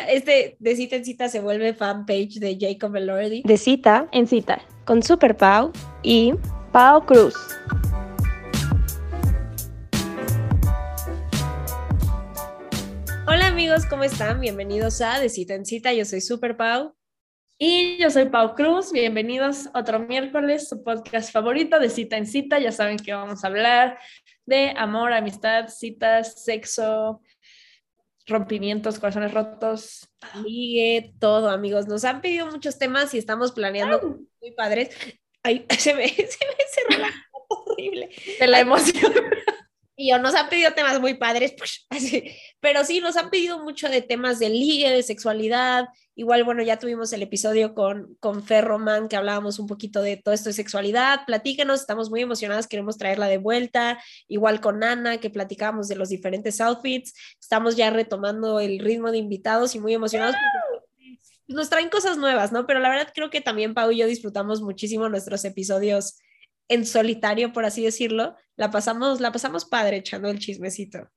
este de cita en cita se vuelve fanpage de Jacob Elordi. De cita en cita con Super Pau y Pau Cruz. Hola amigos, ¿cómo están? Bienvenidos a De cita en cita. Yo soy Super Pau. Y yo soy Pau Cruz, bienvenidos otro miércoles, su podcast favorito de cita en cita. Ya saben que vamos a hablar de amor, amistad, citas, sexo, rompimientos, corazones rotos. Ligue, todo, amigos. Nos han pedido muchos temas y estamos planeando muy padres. Ay, se me, se me cerró la horrible. De la emoción. Y nos han pedido temas muy padres, pues, así. pero sí, nos han pedido mucho de temas de ligue, de sexualidad. Igual, bueno, ya tuvimos el episodio con, con Fer Román, que hablábamos un poquito de todo esto de sexualidad. Platíquenos, estamos muy emocionadas, queremos traerla de vuelta. Igual con Ana, que platicábamos de los diferentes outfits. Estamos ya retomando el ritmo de invitados y muy emocionados. Nos traen cosas nuevas, ¿no? Pero la verdad creo que también Pau y yo disfrutamos muchísimo nuestros episodios en solitario, por así decirlo, la pasamos, la pasamos padre echando el chismecito.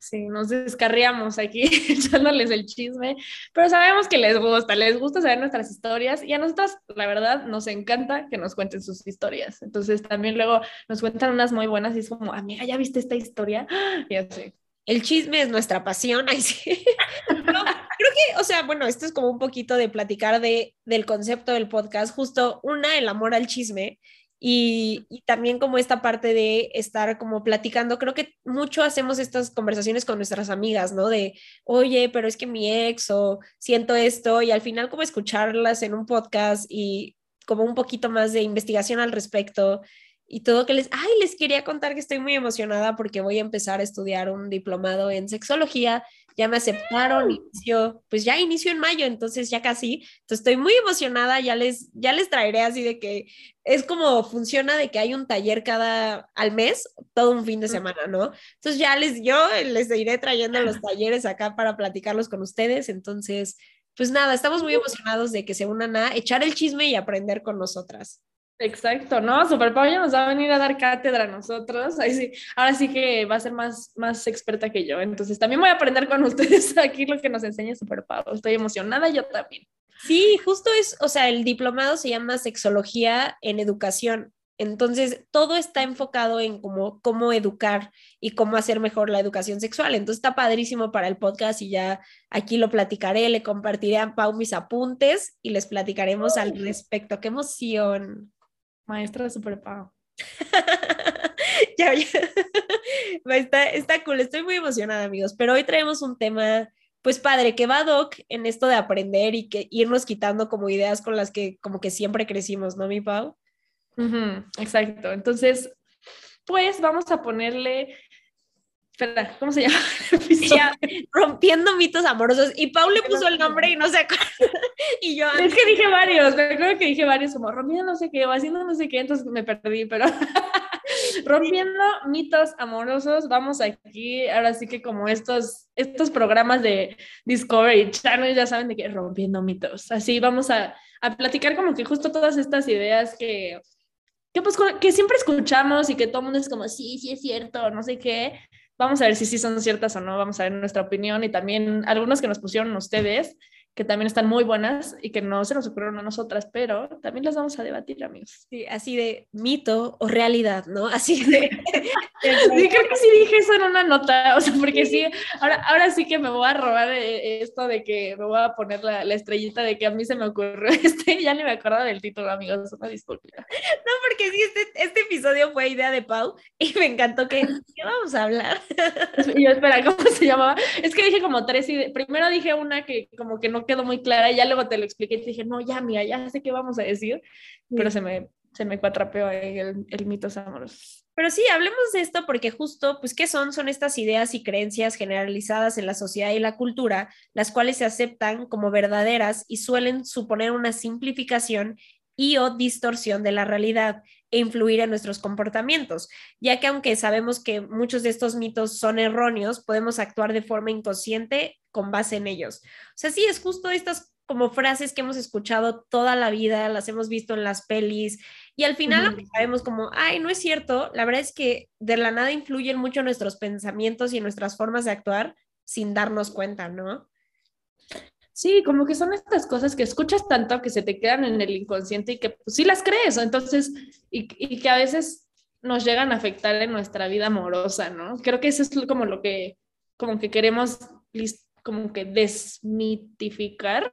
Sí, nos descarriamos aquí echándoles el chisme, pero sabemos que les gusta, les gusta saber nuestras historias y a nosotras, la verdad, nos encanta que nos cuenten sus historias. Entonces también luego nos cuentan unas muy buenas y es como, amiga, ¿ya viste esta historia? Y así. El chisme es nuestra pasión, ahí sí. creo que, o sea, bueno, esto es como un poquito de platicar de, del concepto del podcast, justo una, el amor al chisme, y, también como esta parte de estar como platicando, creo que mucho hacemos estas conversaciones con nuestras amigas, ¿no? De, oye, pero es que mi ex o siento esto y al final como escucharlas en un podcast y como un poquito más de investigación al respecto y todo que les, ay, les quería contar que estoy muy emocionada porque voy a empezar a estudiar un diplomado en sexología ya me aceptaron, inició, pues ya inició en mayo, entonces ya casi, entonces estoy muy emocionada, ya les, ya les traeré así de que es como funciona de que hay un taller cada, al mes, todo un fin de semana, ¿no? Entonces ya les, yo les iré trayendo los talleres acá para platicarlos con ustedes, entonces, pues nada, estamos muy emocionados de que se unan a echar el chisme y aprender con nosotras. Exacto, ¿no? Super ya nos va a venir a dar cátedra a nosotros. Ahí sí, ahora sí que va a ser más, más experta que yo. Entonces también voy a aprender con ustedes aquí lo que nos enseña Super Estoy emocionada, yo también. Sí, justo es, o sea, el diplomado se llama Sexología en Educación. Entonces, todo está enfocado en cómo, cómo educar y cómo hacer mejor la educación sexual. Entonces, está padrísimo para el podcast y ya aquí lo platicaré, le compartiré a Pau mis apuntes y les platicaremos al respecto. ¡Qué emoción! Maestra super pago. ya, ya. Está, está cool, estoy muy emocionada, amigos. Pero hoy traemos un tema, pues padre, que va doc en esto de aprender y que irnos quitando como ideas con las que como que siempre crecimos, ¿no, mi Pau? exacto. Entonces, pues vamos a ponerle Espera, ¿cómo se llama? rompiendo mitos amorosos. Y Pau le puso el nombre y no sé y yo. Es que dije varios, me acuerdo que dije varios, como rompiendo no sé qué, o haciendo no sé qué, entonces me perdí, pero rompiendo mitos amorosos, vamos aquí, ahora sí que como estos, estos programas de Discovery Channel, ya saben de qué, rompiendo mitos. Así vamos a, a platicar como que justo todas estas ideas que, que, pues, que siempre escuchamos y que todo el mundo es como, sí, sí es cierto, no sé qué, Vamos a ver si sí son ciertas o no, vamos a ver nuestra opinión y también algunos que nos pusieron ustedes que también están muy buenas y que no se nos ocurrieron a nosotras, pero también las vamos a debatir, amigos. Sí, así de mito o realidad, ¿no? Así de... sí, creo que sí dije eso en una nota, o sea, porque sí, ahora, ahora sí que me voy a robar eh, esto de que me voy a poner la, la estrellita de que a mí se me ocurrió este, ya ni me acuerdo del título, amigos, una disculpa. No, porque sí, este, este episodio fue idea de Pau y me encantó que, ¿qué vamos a hablar? Yo, espera, ¿cómo se llamaba? Es que dije como tres, y primero dije una que como que no quedó muy clara y ya luego te lo expliqué y te dije, no, ya, mira, ya sé qué vamos a decir, pero se me, se me cuatrapeó el, el mitos amorosos. Pero sí, hablemos de esto porque justo, pues, ¿qué son? Son estas ideas y creencias generalizadas en la sociedad y la cultura, las cuales se aceptan como verdaderas y suelen suponer una simplificación y o distorsión de la realidad e influir en nuestros comportamientos, ya que aunque sabemos que muchos de estos mitos son erróneos, podemos actuar de forma inconsciente con base en ellos. O sea, sí, es justo estas como frases que hemos escuchado toda la vida, las hemos visto en las pelis y al final sabemos como, ay, no es cierto, la verdad es que de la nada influyen mucho nuestros pensamientos y nuestras formas de actuar sin darnos cuenta, ¿no? Sí, como que son estas cosas que escuchas tanto que se te quedan en el inconsciente y que pues, sí las crees, entonces, y, y, que a veces nos llegan a afectar en nuestra vida amorosa, ¿no? Creo que eso es como lo que, como que queremos como que desmitificar,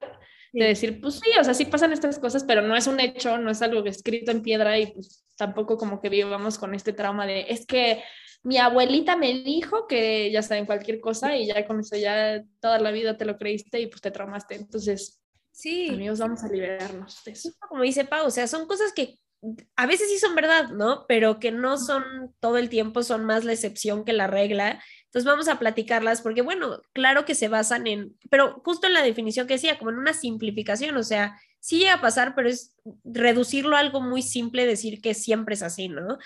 de decir, pues sí, o sea, sí pasan estas cosas, pero no es un hecho, no es algo escrito en piedra y pues tampoco como que vivamos con este trauma de, es que mi abuelita me dijo que ya saben cualquier cosa y ya con eso ya toda la vida te lo creíste y pues te traumaste. Entonces, sí, amigos, vamos a liberarnos de eso. Como dice Pau, o sea, son cosas que a veces sí son verdad, ¿no? Pero que no son todo el tiempo, son más la excepción que la regla. Entonces vamos a platicarlas porque, bueno, claro que se basan en, pero justo en la definición que decía, como en una simplificación, o sea, sí llega a pasar, pero es reducirlo a algo muy simple, decir que siempre es así, ¿no?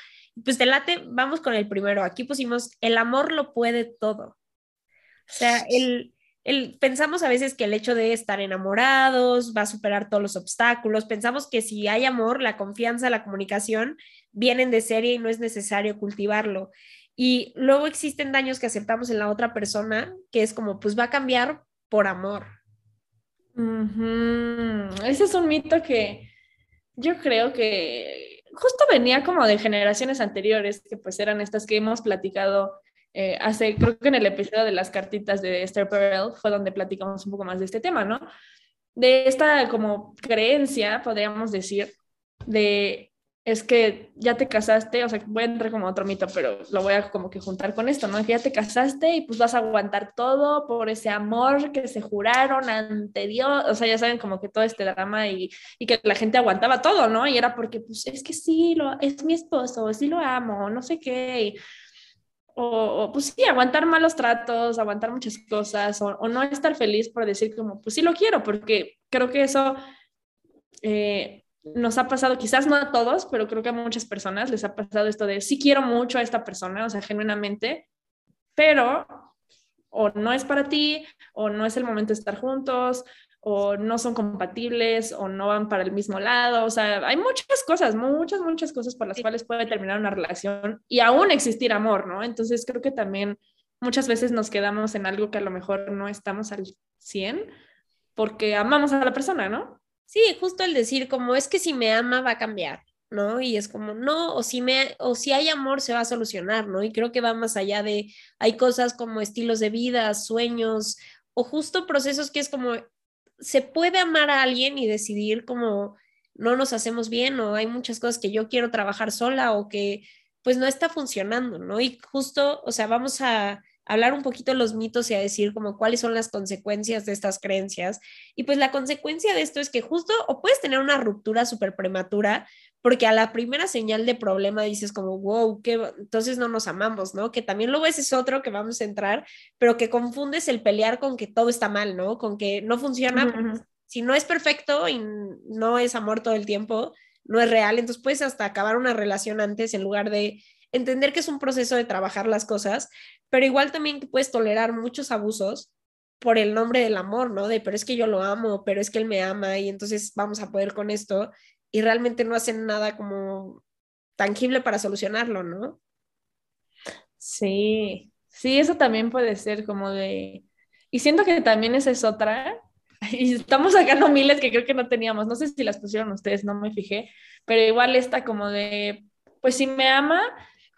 Pues te late, vamos con el primero. Aquí pusimos, el amor lo puede todo. O sea, el, el, pensamos a veces que el hecho de estar enamorados va a superar todos los obstáculos. Pensamos que si hay amor, la confianza, la comunicación vienen de serie y no es necesario cultivarlo. Y luego existen daños que aceptamos en la otra persona, que es como, pues va a cambiar por amor. Ese es un mito que yo creo que justo venía como de generaciones anteriores, que pues eran estas que hemos platicado eh, hace, creo que en el episodio de las cartitas de Esther Perel fue donde platicamos un poco más de este tema, ¿no? De esta como creencia, podríamos decir, de es que ya te casaste, o sea, voy a entrar como otro mito, pero lo voy a como que juntar con esto, ¿no? Que ya te casaste y pues vas a aguantar todo por ese amor que se juraron ante Dios, o sea, ya saben como que todo este drama y, y que la gente aguantaba todo, ¿no? Y era porque pues es que sí, lo, es mi esposo, sí lo amo, no sé qué, o, o, pues sí, aguantar malos tratos, aguantar muchas cosas, o, o, no estar feliz por decir como, pues sí lo quiero, porque creo que eso... Eh, nos ha pasado, quizás no a todos, pero creo que a muchas personas les ha pasado esto de sí quiero mucho a esta persona, o sea, genuinamente, pero o no es para ti, o no es el momento de estar juntos, o no son compatibles, o no van para el mismo lado, o sea, hay muchas cosas, muchas, muchas cosas por las cuales puede terminar una relación y aún existir amor, ¿no? Entonces creo que también muchas veces nos quedamos en algo que a lo mejor no estamos al 100 porque amamos a la persona, ¿no? Sí, justo el decir como es que si me ama va a cambiar, ¿no? Y es como no, o si me o si hay amor se va a solucionar, ¿no? Y creo que va más allá de hay cosas como estilos de vida, sueños o justo procesos que es como se puede amar a alguien y decidir como no nos hacemos bien o hay muchas cosas que yo quiero trabajar sola o que pues no está funcionando, ¿no? Y justo, o sea, vamos a hablar un poquito los mitos y a decir como cuáles son las consecuencias de estas creencias. Y pues la consecuencia de esto es que justo o puedes tener una ruptura súper prematura porque a la primera señal de problema dices como, wow, que entonces no nos amamos, ¿no? Que también luego ese es otro que vamos a entrar, pero que confundes el pelear con que todo está mal, ¿no? Con que no funciona. Si no es perfecto y no es amor todo el tiempo, no es real, entonces puedes hasta acabar una relación antes en lugar de entender que es un proceso de trabajar las cosas, pero igual también puedes tolerar muchos abusos por el nombre del amor, ¿no? De, pero es que yo lo amo, pero es que él me ama y entonces vamos a poder con esto y realmente no hacen nada como tangible para solucionarlo, ¿no? Sí, sí, eso también puede ser como de... Y siento que también esa es otra, y estamos sacando miles que creo que no teníamos, no sé si las pusieron ustedes, no me fijé, pero igual está como de, pues si me ama,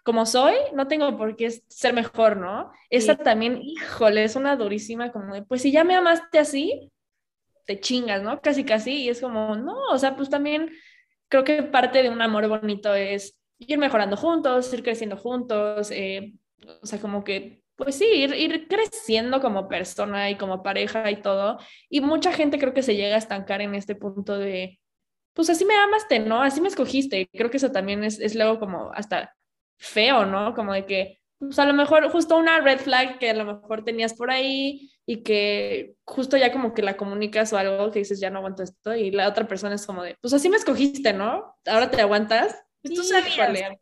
como soy, no tengo por qué ser mejor, ¿no? Esa también, híjole, es una durísima como de, pues si ya me amaste así, te chingas, ¿no? Casi, casi, y es como, no, o sea, pues también creo que parte de un amor bonito es ir mejorando juntos, ir creciendo juntos, eh, o sea, como que, pues sí, ir, ir creciendo como persona y como pareja y todo, y mucha gente creo que se llega a estancar en este punto de, pues así me amaste, ¿no? Así me escogiste. Creo que eso también es, es luego como hasta feo, ¿no? Como de que, pues a lo mejor justo una red flag que a lo mejor tenías por ahí y que justo ya como que la comunicas o algo que dices, ya no aguanto esto y la otra persona es como de, pues así me escogiste, ¿no? Ahora te aguantas. Pues tú sabías.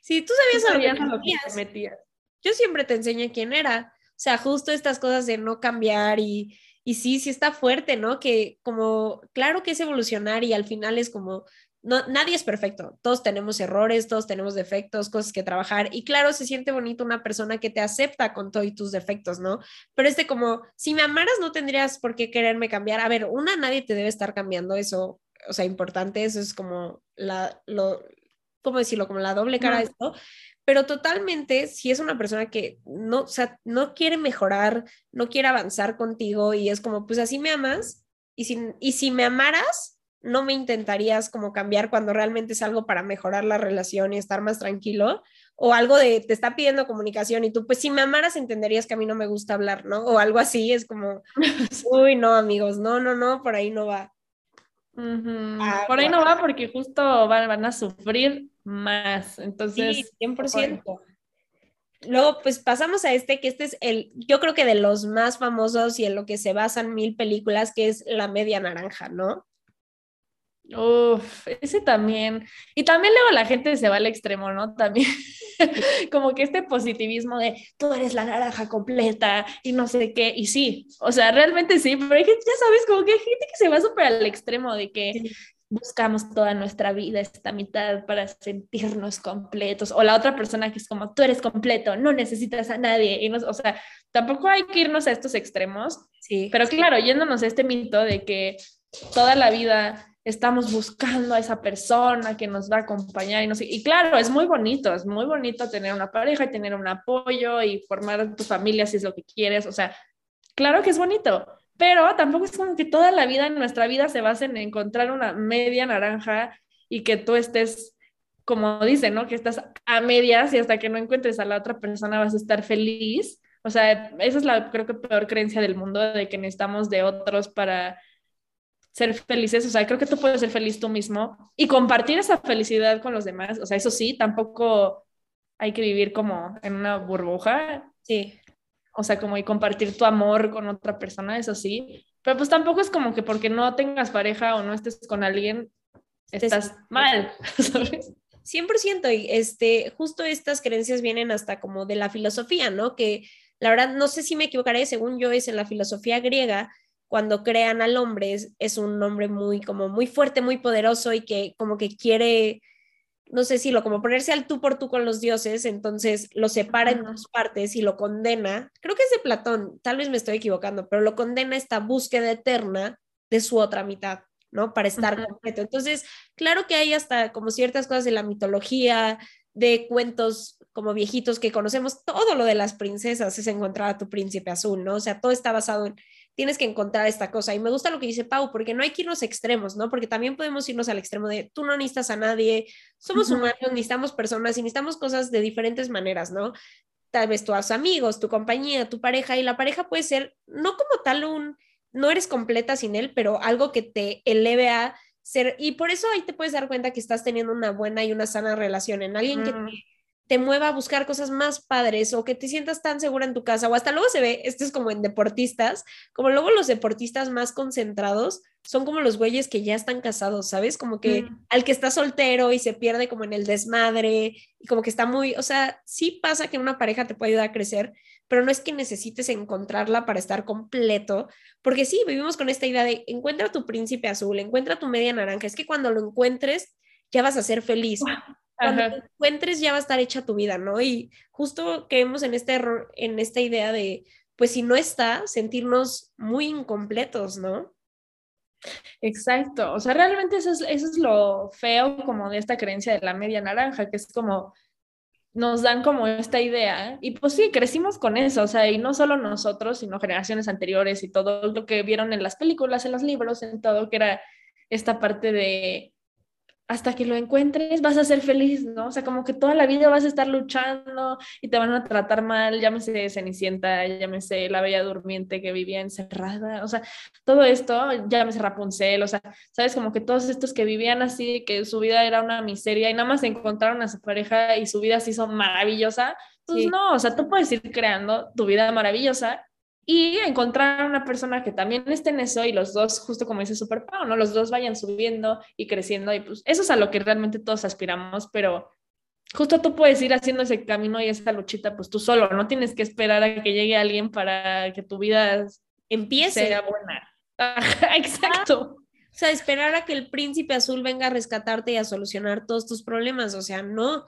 Sí, tú sabías, a lo que, te metías. Yo siempre te enseñé quién era. O sea, justo estas cosas de no cambiar y, y sí, sí está fuerte, ¿no? Que como, claro que es evolucionar y al final es como no, nadie es perfecto, todos tenemos errores, todos tenemos defectos, cosas que trabajar y claro, se siente bonito una persona que te acepta con todos tus defectos, ¿no? Pero es de como, si me amaras no tendrías por qué quererme cambiar. A ver, una, nadie te debe estar cambiando eso, o sea, importante, eso es como la, lo, ¿cómo decirlo? Como la doble cara de esto. Pero totalmente, si es una persona que no, o sea, no quiere mejorar, no quiere avanzar contigo y es como, pues así me amas, y si, y si me amaras, no me intentarías como cambiar cuando realmente es algo para mejorar la relación y estar más tranquilo, o algo de te está pidiendo comunicación y tú, pues si me amaras entenderías que a mí no me gusta hablar, ¿no? O algo así, es como, uy, no, amigos, no, no, no, por ahí no va. Ah, por ahí no va porque justo van, van a sufrir más, entonces... Sí, 100%. Luego, pues pasamos a este, que este es el, yo creo que de los más famosos y en lo que se basan mil películas, que es La Media Naranja, ¿no? Uf, ese también. Y también luego la gente se va al extremo, ¿no? También como que este positivismo de tú eres la naranja completa y no sé qué. Y sí, o sea, realmente sí, pero hay gente, ya sabes, como que hay gente que se va súper al extremo de que buscamos toda nuestra vida esta mitad para sentirnos completos. O la otra persona que es como tú eres completo, no necesitas a nadie. Y no, o sea, tampoco hay que irnos a estos extremos. Sí. Pero claro, yéndonos a este mito de que toda la vida estamos buscando a esa persona que nos va a acompañar y no sé. Y claro, es muy bonito, es muy bonito tener una pareja y tener un apoyo y formar tu familia si es lo que quieres. O sea, claro que es bonito, pero tampoco es como que toda la vida en nuestra vida se base en encontrar una media naranja y que tú estés, como dicen, ¿no? Que estás a medias y hasta que no encuentres a la otra persona vas a estar feliz. O sea, esa es la, creo que, peor creencia del mundo, de que necesitamos de otros para ser felices, o sea, creo que tú puedes ser feliz tú mismo y compartir esa felicidad con los demás, o sea, eso sí, tampoco hay que vivir como en una burbuja, sí, o sea, como y compartir tu amor con otra persona, eso sí, pero pues tampoco es como que porque no tengas pareja o no estés con alguien, estás mal, ¿sabes? 100% y este, justo estas creencias vienen hasta como de la filosofía, ¿no? Que la verdad, no sé si me equivocaré, según yo es en la filosofía griega, cuando crean al hombre es, un hombre muy como muy fuerte, muy poderoso y que como que quiere, no sé si lo como ponerse al tú por tú con los dioses, entonces lo separa en dos partes y lo condena, creo que es de Platón, tal vez me estoy equivocando, pero lo condena a esta búsqueda eterna de su otra mitad. ¿no? Para estar completo. Entonces, claro que hay hasta como ciertas cosas de la mitología, de cuentos como viejitos que conocemos, todo lo de las princesas es encontrar a tu príncipe azul, ¿no? O sea, todo está basado en, tienes que encontrar esta cosa. Y me gusta lo que dice Pau, porque no hay que irnos extremos, ¿no? Porque también podemos irnos al extremo de tú no necesitas a nadie, somos humanos, necesitamos personas y necesitamos cosas de diferentes maneras, ¿no? Tal vez tus amigos, tu compañía, tu pareja, y la pareja puede ser no como tal un, no eres completa sin él, pero algo que te eleve a ser, y por eso ahí te puedes dar cuenta que estás teniendo una buena y una sana relación en alguien que te mueva a buscar cosas más padres o que te sientas tan segura en tu casa o hasta luego se ve, esto es como en deportistas, como luego los deportistas más concentrados son como los güeyes que ya están casados, ¿sabes? Como que mm. al que está soltero y se pierde como en el desmadre y como que está muy, o sea, sí pasa que una pareja te puede ayudar a crecer, pero no es que necesites encontrarla para estar completo, porque sí, vivimos con esta idea de encuentra tu príncipe azul, encuentra tu media naranja, es que cuando lo encuentres ya vas a ser feliz cuando te encuentres ya va a estar hecha tu vida, ¿no? Y justo caemos en este error, en esta idea de, pues si no está, sentirnos muy incompletos, ¿no? Exacto, o sea, realmente eso es, eso es lo feo como de esta creencia de la media naranja, que es como nos dan como esta idea y pues sí, crecimos con eso, o sea, y no solo nosotros, sino generaciones anteriores y todo lo que vieron en las películas, en los libros, en todo, que era esta parte de hasta que lo encuentres vas a ser feliz, ¿no? O sea, como que toda la vida vas a estar luchando y te van a tratar mal, llámese Cenicienta, llámese la Bella Durmiente que vivía encerrada, o sea, todo esto, llámese Rapunzel, o sea, sabes, como que todos estos que vivían así, que su vida era una miseria y nada más encontraron a su pareja y su vida se hizo maravillosa, pues no, o sea, tú puedes ir creando tu vida maravillosa y encontrar una persona que también esté en eso y los dos, justo como dice Super ¿no? Los dos vayan subiendo y creciendo y pues eso es a lo que realmente todos aspiramos, pero justo tú puedes ir haciendo ese camino y esa luchita pues tú solo, no tienes que esperar a que llegue alguien para que tu vida empiece. Sea buena. Exacto. sea, esperar a que el príncipe azul venga a rescatarte y a solucionar todos tus problemas, o sea, no.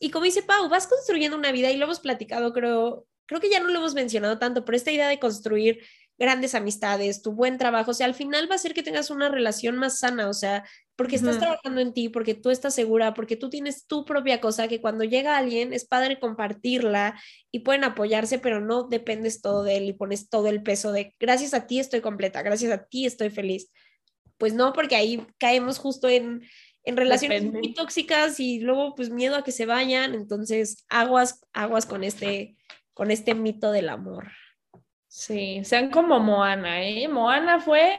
Y como dice Pau, vas construyendo una vida y lo hemos platicado, creo, creo que ya no lo hemos mencionado tanto, pero esta idea de construir grandes amistades, tu buen trabajo, o sea, al final va a ser que tengas una relación más sana, o sea, porque estás trabajando en ti, porque tú estás segura, porque tú tienes tu propia cosa, que cuando llega alguien es padre compartirla y pueden apoyarse, pero no dependes todo de él y pones todo el peso de gracias a ti estoy completa, gracias a ti estoy feliz. Pues no, porque ahí caemos justo en, en relaciones muy tóxicas y luego pues miedo a que se vayan, entonces aguas, aguas con este, con este mito del amor. Sí, sean como Moana, ¿eh? Moana fue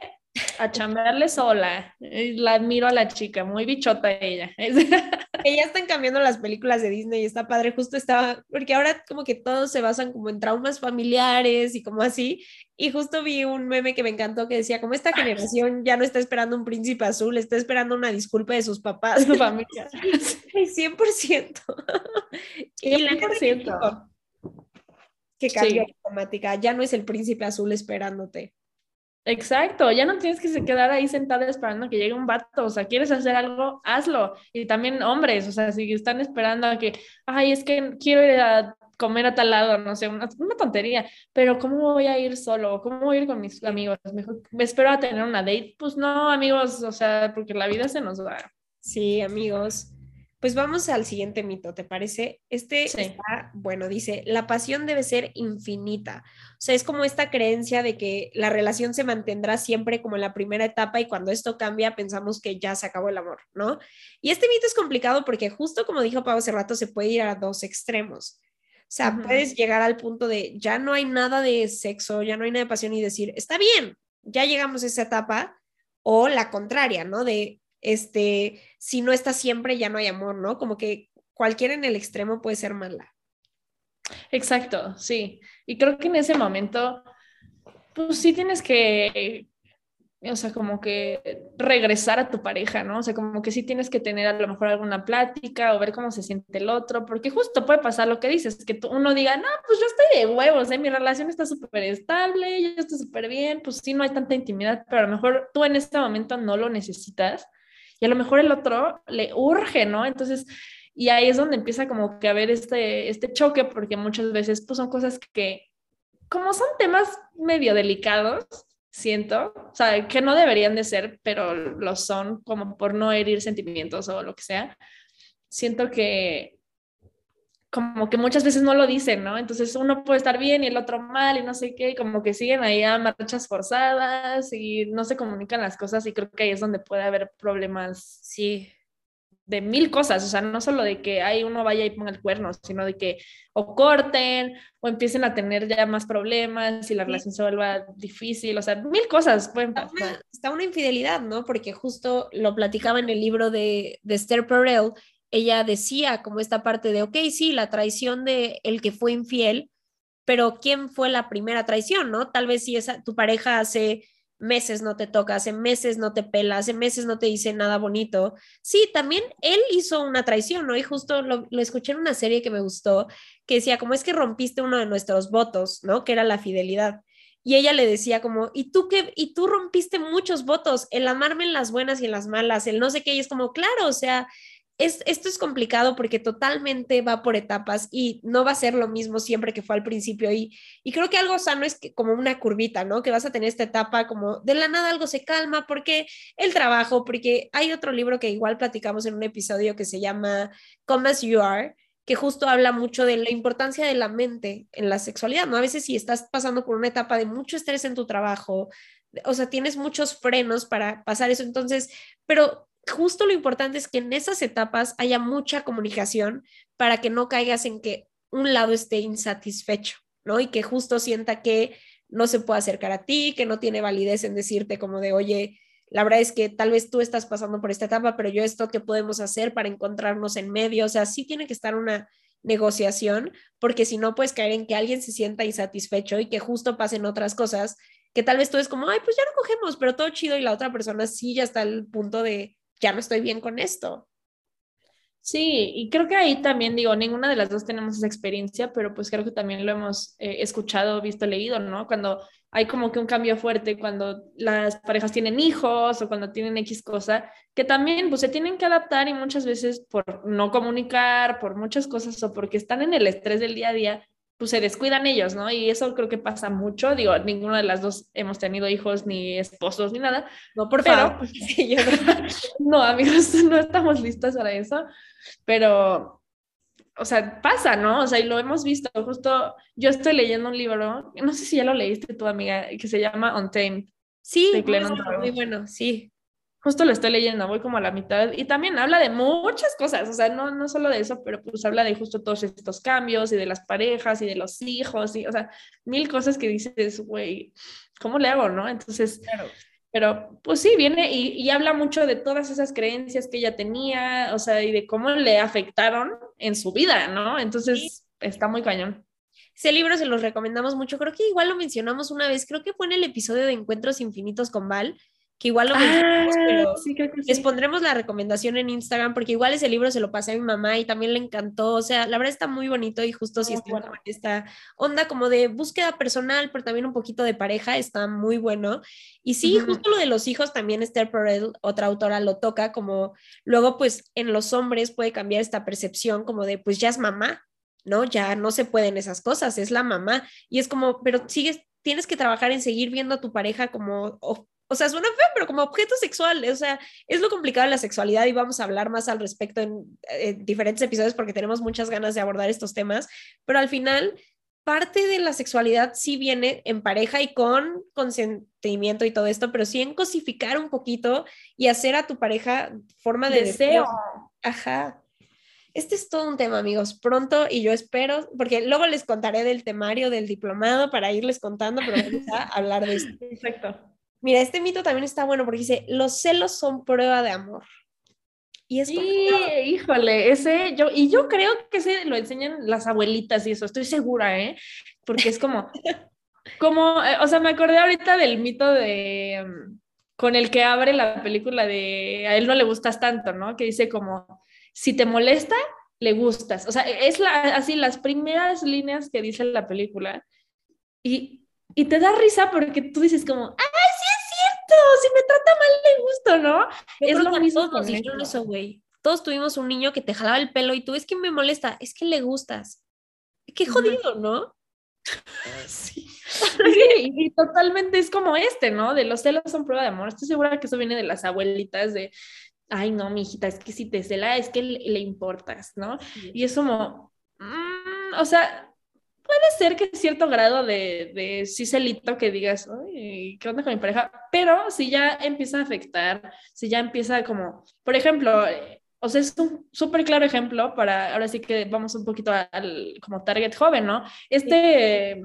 a chambearle sola. Eh, la admiro a la chica, muy bichota ella. ya están cambiando las películas de Disney y está padre, justo estaba, porque ahora como que todos se basan como en traumas familiares y como así, y justo vi un meme que me encantó que decía, como esta generación ya no está esperando un príncipe azul, está esperando una disculpa de sus papás. su familia. 100%. 100% que cambia automática, ya no es el príncipe azul esperándote. Exacto, ya no tienes que quedar ahí sentada esperando a que llegue un vato, o sea, quieres hacer algo, hazlo. Y también hombres, o sea, si están esperando a que, ay, es que quiero ir a comer a tal lado, no sé, una, una tontería, pero ¿cómo voy a ir solo? ¿Cómo voy a ir con mis amigos? Mejor me espero a tener una date. Pues no, amigos, o sea, porque la vida se nos va. Sí, amigos. Pues vamos al siguiente mito, ¿te parece? Este está, bueno, dice, la pasión debe ser infinita. O sea, es como esta creencia de que la relación se mantendrá siempre como en la primera etapa y cuando esto cambia pensamos que ya se acabó el amor, ¿no? Y este mito es complicado porque justo como dijo Pau hace rato, se puede ir a dos extremos. O sea, puedes llegar al punto de ya no hay nada de sexo, ya no hay nada de pasión y decir, está bien, ya llegamos a esa etapa, o la contraria, ¿no? De este, si no está siempre, ya no hay amor, ¿no? Como que cualquiera en el extremo puede ser mala. Exacto, sí. Y creo que en ese momento, pues sí tienes que, o sea, como que regresar a tu pareja, ¿no? O sea, como que sí tienes que tener a lo mejor alguna plática o ver cómo se siente el otro, porque justo puede pasar lo que dices, que uno diga, no, pues yo estoy de huevos, ¿eh? mi relación está súper estable, yo estoy súper bien, pues sí, no hay tanta intimidad, pero a lo mejor tú en este momento no lo necesitas y a lo mejor el otro le urge, ¿no? Entonces, y ahí es donde empieza como que a haber este, este choque, porque muchas veces pues son cosas que, como son temas medio delicados, siento, o sea, que no deberían de ser, pero lo son como por no herir sentimientos o lo que sea, siento que como que muchas veces no lo dicen, ¿no? Entonces uno puede estar bien y el otro mal y no sé qué, y como que siguen ahí a marchas forzadas y no se comunican las cosas y creo que ahí es donde puede haber problemas, sí, de mil cosas, o sea, no solo de que hay uno vaya y ponga el cuerno, sino de que o corten o empiecen a tener ya más problemas y la relación se vuelva difícil, o sea, mil cosas pueden pasar. Está una, infidelidad, ¿no? Porque justo lo platicaba en el libro de, de Esther Perel ella decía como esta parte de, ok, sí, la traición de el que fue infiel, pero ¿quién fue la primera traición, no? Tal vez si esa, tu pareja hace meses no te toca, hace meses no te pela, hace meses no te dice nada bonito. Sí, también él hizo una traición, ¿no? Y justo lo, lo escuché en una serie que me gustó, que decía, como es que rompiste uno de nuestros votos, ¿no? Que era la fidelidad. Y ella le decía como, ¿y tú qué? Y tú rompiste muchos votos, el amarme en las buenas y en las malas, el no sé qué, y es como, claro, o sea, esto es complicado porque totalmente va por etapas y no va a ser lo mismo siempre que fue al principio. Y, y creo que algo sano es que, como una curvita, ¿no? Que vas a tener esta etapa como de la nada algo se calma porque el trabajo, porque hay otro libro que igual platicamos en un episodio que se llama Come as You Are, que justo habla mucho de la importancia de la mente en la sexualidad, ¿no? A veces si estás pasando por una etapa de mucho estrés en tu trabajo, o sea, tienes muchos frenos para pasar eso, entonces, pero justo lo importante es que en esas etapas haya mucha comunicación para que no caigas en que un lado esté insatisfecho, ¿no? Y que justo sienta que no se puede acercar a ti, que no tiene validez en decirte como de, oye, la verdad es que tal vez tú estás pasando por esta etapa, pero yo esto, ¿qué podemos hacer para encontrarnos en medio? O sea, sí tiene que estar una negociación, porque si no, puedes caer en que alguien se sienta insatisfecho y que justo pasen otras cosas que tal vez tú es como, ay, pues ya no cogemos, pero todo chido y la otra persona sí ya está al punto de, ya no estoy bien con esto. Sí, y creo que ahí también digo, ninguna de las dos tenemos esa experiencia, pero pues creo que también lo hemos eh, escuchado, visto, leído, ¿no? Cuando hay como que un cambio fuerte, cuando las parejas tienen hijos o cuando tienen X cosa, que también pues se tienen que adaptar y muchas veces por no comunicar, por muchas cosas o porque están en el estrés del día a día, pues se descuidan ellos, ¿no? Y eso creo que pasa mucho. Digo, ninguna de las dos hemos tenido hijos, ni esposos, ni nada. No, por Pero, favor. yo no, amigos, no estamos listos para eso. Pero, o sea, pasa, ¿no? O sea, y lo hemos visto. Justo yo estoy leyendo un libro, no sé si ya lo leíste tú, amiga, que se llama. Sí, muy Glennon bueno, Doyle. muy bueno, sí. Justo lo estoy leyendo, voy como a la mitad y también habla de muchas cosas, o sea, no, no solo de eso, pero pues habla de justo todos estos cambios y de las parejas y de los hijos y, o sea, mil cosas que dices, güey, ¿cómo le hago, no? Entonces, Claro. pero pues sí, viene y, y habla mucho de todas esas creencias que ella tenía, o sea, y de cómo le afectaron en su vida, ¿no? Entonces, está muy cañón. Ese libro se los recomendamos mucho. Creo que igual lo mencionamos una vez, creo que fue en el episodio de Encuentros Infinitos con Val, que igual lo pero Ah, sí, creo que sí. les pondremos la recomendación en Instagram porque igual ese libro se lo pasé a mi mamá y también le encantó. O sea, la verdad está muy bonito y justo si bueno. en esta onda como de búsqueda personal, pero también un poquito de pareja, está muy bueno. Y sí, justo lo de los hijos también Esther Perel, otra autora, lo toca como luego pues en los hombres puede cambiar esta percepción como de pues ya es mamá, ¿no? Ya no se pueden esas cosas, es la mamá. Y es como, pero sigues, tienes que trabajar en seguir viendo a tu pareja como, o, sea, suena feo, pero como objeto sexual, o sea, es lo complicado de la sexualidad y vamos a hablar más al respecto en, eh, diferentes episodios porque tenemos muchas ganas de abordar estos temas, pero al final parte de la sexualidad sí viene en pareja y con consentimiento y todo esto, pero sí en cosificar un poquito y hacer a tu pareja forma de Deseo. Ajá. Este es todo un tema, amigos. Pronto, y yo espero, porque luego les contaré del temario del diplomado para irles contando, pero vamos a hablar de esto. Exacto. Mira, este mito también está bueno porque dice, los celos son prueba de amor. Y es Sí, híjole, ese yo, y yo creo que ese lo enseñan las abuelitas y eso, estoy segura, ¿eh? Porque es como, como, eh, o sea, me acordé ahorita del mito de, mm, con el que abre la película de, a él no le gustas tanto, ¿no? Que dice como, si te molesta, le gustas. O sea, es la, así las primeras líneas que dice la película y, y te da risa porque tú dices como, ¡ay, sí Si me trata mal, le gusto, ¿no? yo es lo mismo todos esto. eso, güey. Todos tuvimos un niño que te jalaba el pelo y tú, es que me molesta, es que le gustas. Qué jodido, ¿no? Sí. Sí, y, totalmente es como este, ¿no? De los celos son prueba de amor. Estoy segura que eso viene de las abuelitas de, ay, no, mi hijita, es que si te cela, es que le, le importas, ¿no? Y es como, mm, o sea, puede ser que cierto grado de, de sí celito que digas, ay, ¿qué onda con mi pareja? Pero si ya empieza a afectar, si ya empieza como, por ejemplo, eh, o sea, es un súper claro ejemplo para, ahora sí que vamos un poquito al como target joven, ¿no? Este,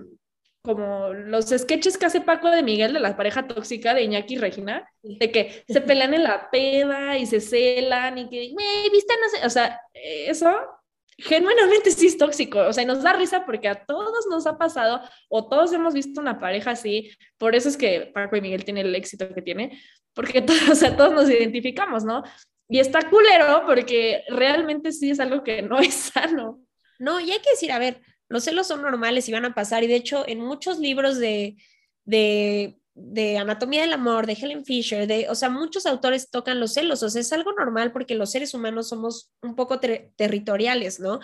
como los sketches que hace Paco de Miguel de la pareja tóxica de Iñaki y Regina, de que se pelean en la peda y se celan y que, güey, viste, no sé, o sea, eso genuinamente sí es tóxico, o sea, nos da risa porque a todos nos ha pasado o todos hemos visto una pareja así, por eso es que Paco y Miguel tienen el éxito que tiene, porque todos, o sea, todos nos identificamos, ¿no? Y está culero porque realmente sí es algo que no es sano. No, y hay que decir, a ver, los celos son normales y van a pasar. Y de hecho, en muchos libros de, de, de anatomía del amor, de Helen Fisher, de, o sea, muchos autores tocan los celos. O sea, es algo normal porque los seres humanos somos un poco ter territoriales, ¿no?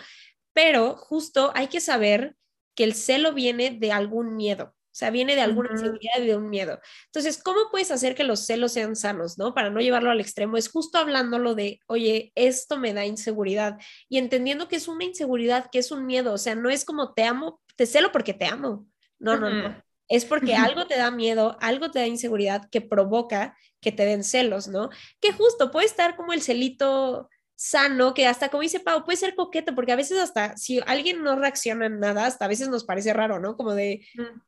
Pero justo hay que saber que el celo viene de algún miedo. O sea, viene de alguna inseguridad y de un miedo. Entonces, ¿cómo puedes hacer que los celos sean sanos, no? Para no llevarlo al extremo, es justo hablándolo de, oye, esto me da inseguridad y entendiendo que es una inseguridad, que es un miedo, o sea, no es como te amo, te celo porque te amo. No, no, no. Es porque algo te da miedo, algo te da inseguridad que provoca que te den celos, ¿no? Que justo puede estar como el celito sano, que hasta como dice Pau, puede ser coqueto, porque a veces hasta si alguien no reacciona en nada, hasta a veces nos parece raro, ¿no? Como de,